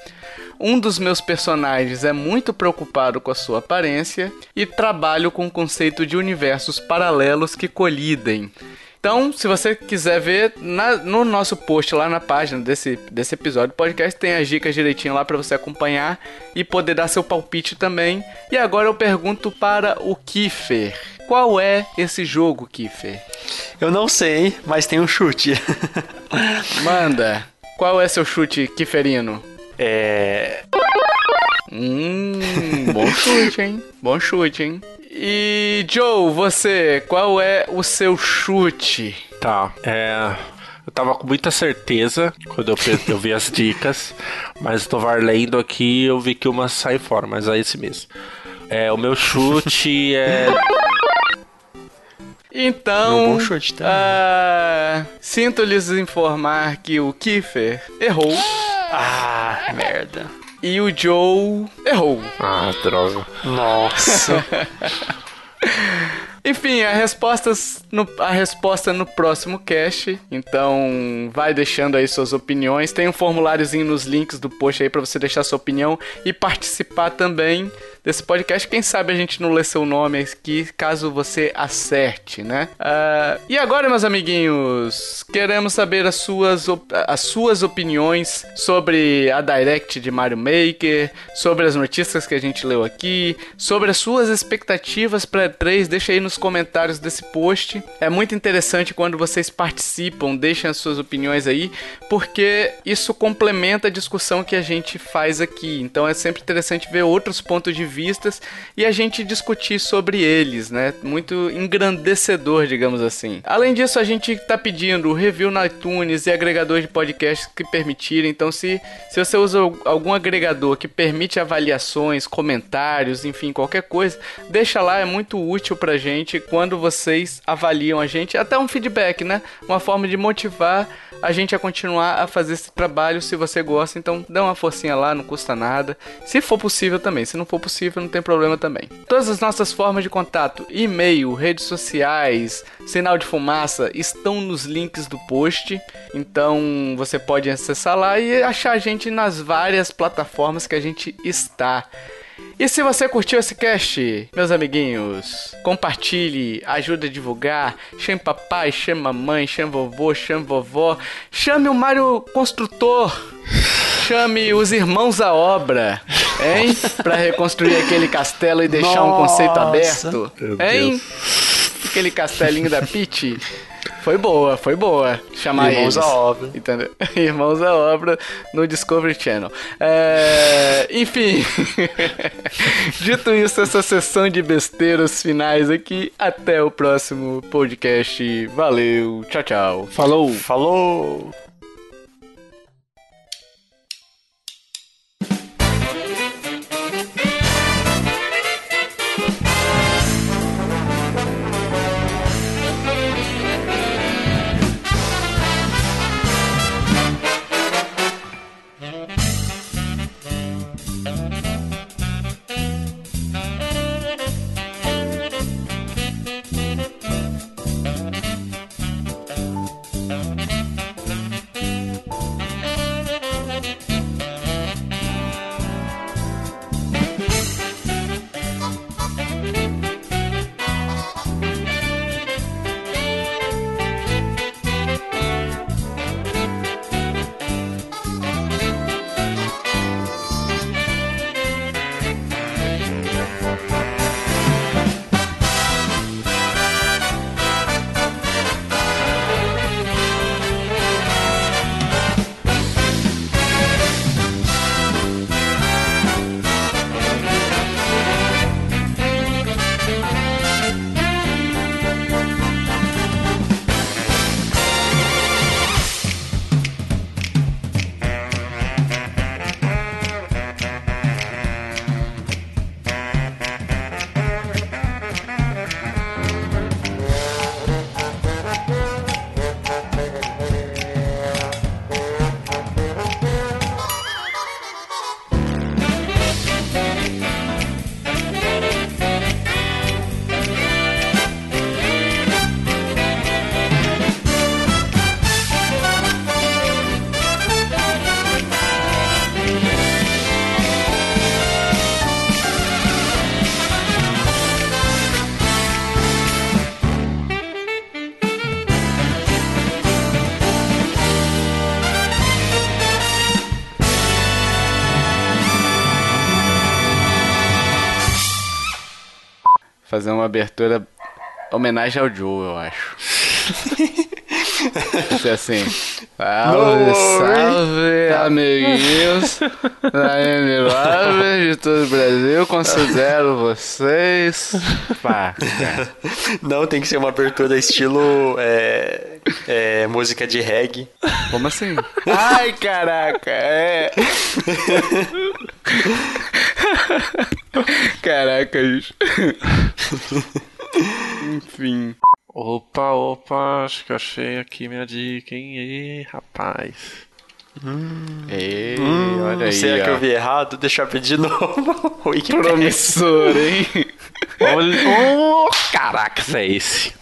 Um dos meus personagens é muito preocupado com a sua aparência e trabalho com o conceito de universos paralelos que colidem. Então, se você quiser ver, na- no nosso post lá na página desse, desse episódio do podcast, tem as dicas direitinho lá para você acompanhar e poder dar seu palpite também. E agora eu pergunto para o Kiefer. Qual é esse jogo, Kiefer? Eu não sei, mas tem um chute. Manda. Qual é seu chute, Kieferino? É. Hum, bom chute, hein? Bom chute, hein? E Joe, você, qual é o seu chute? Tá, é. Eu tava com muita certeza quando eu, eu vi as dicas, mas tô lendo aqui eu vi que uma sai fora, mas é esse mesmo. É, o meu chute é. Então, Meu bom chute também. ah, sinto lhes informar que o Kiefer errou Ah, merda. E o Joe errou. Ah, droga. Nossa. Enfim, a, respostas no, a resposta no próximo cast. Então, vai deixando aí suas opiniões. Tem um formuláriozinho nos links do post aí pra você deixar sua opinião e participar também desse podcast. Quem sabe a gente não lê seu nome aqui, caso você acerte, né? Ah, e agora, meus amiguinhos, queremos saber as suas, as suas opiniões sobre a Direct de Mario Maker, sobre as notícias que a gente leu aqui, sobre as suas expectativas para 3. Deixa aí nos comentários desse post. É muito interessante quando vocês participam, deixem as suas opiniões aí, porque isso complementa a discussão que a gente faz aqui. Então é sempre interessante ver outros pontos de vistas e a gente discutir sobre eles, né? Muito engrandecedor, digamos assim. Além disso, a gente tá pedindo review no iTunes e agregador de podcasts que permitirem. Então, se, se você usa algum agregador que permite avaliações, comentários, enfim, qualquer coisa, deixa lá, é muito útil pra gente quando vocês avaliam a gente. Até um feedback, né? Uma forma de motivar a gente a continuar a fazer esse trabalho se você gosta. Então, dá uma forcinha lá, não custa nada. Se for possível também. Se não for possível, não tem problema também. Todas as nossas formas de contato, e-mail, redes sociais, sinal de fumaça, estão nos links do post. Então, você pode acessar lá e achar a gente nas várias plataformas que a gente está. E se você curtiu esse cast, meus amiguinhos, compartilhe, ajude a divulgar, chame papai, chame mamãe, chame vovô, chame vovó, chame o Mário Construtor, chame os irmãos à obra, Hein? Pra reconstruir aquele castelo e deixar um conceito Nossa. aberto? Hein? Aquele castelinho da Peach? Foi boa, foi boa. Chamar Irmãos eles. à obra. Entendeu? Irmãos à obra no Discovery Channel. É, Enfim. Dito isso, essa sessão de besteiras finais aqui. Até o próximo podcast. Valeu. Tchau, tchau. Falou! Falou! Uma abertura homenagem ao Joe, eu acho. Isso é assim. Salve, salve, amiguinhos da M-Lover de todo o Brasil. Considero vocês. Pá. Não, tem que ser uma abertura estilo é, é, música de reggae. Como assim? Ai, caraca, é. Caraca, bicho. Enfim. Opa, opa, acho que achei aqui minha dica, hein? Ê, rapaz. Ei, olha aí. Será que eu vi errado? Deixa eu ver de novo. Wikipedia. Promissor, hein? Olha, oh, caraca, é esse.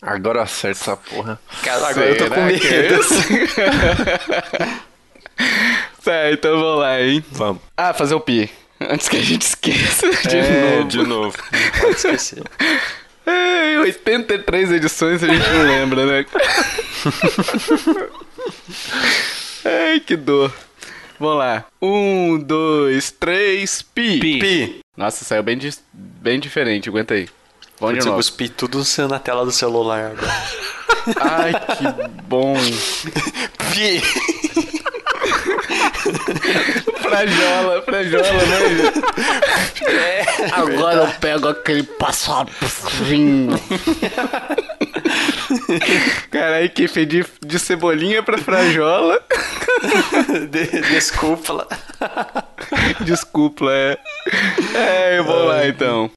Agora acerta essa porra. Cara, agora eu tô com que é medo. tá, então vamos lá, hein? Vamos. Ah, fazer o pi. Antes que a gente esqueça de É, novo. de novo. Pode esquecer. Ai, 83 edições a gente não lembra, né? Ai, que dor. Vamos lá. Um, dois, três, pi. Pi. Pi. Nossa, saiu bem, dis- bem diferente. Aguenta aí. Vamos Putz, de eu novo. cuspi tudo na tela do celular agora. Ai, que bom. Pi. Frajola, frajola, né? Agora eu pego aquele passo a passinho. Caralho, que fez de, de cebolinha pra frajola. De- desculpa. Desculpa, é. É, eu vou lá então.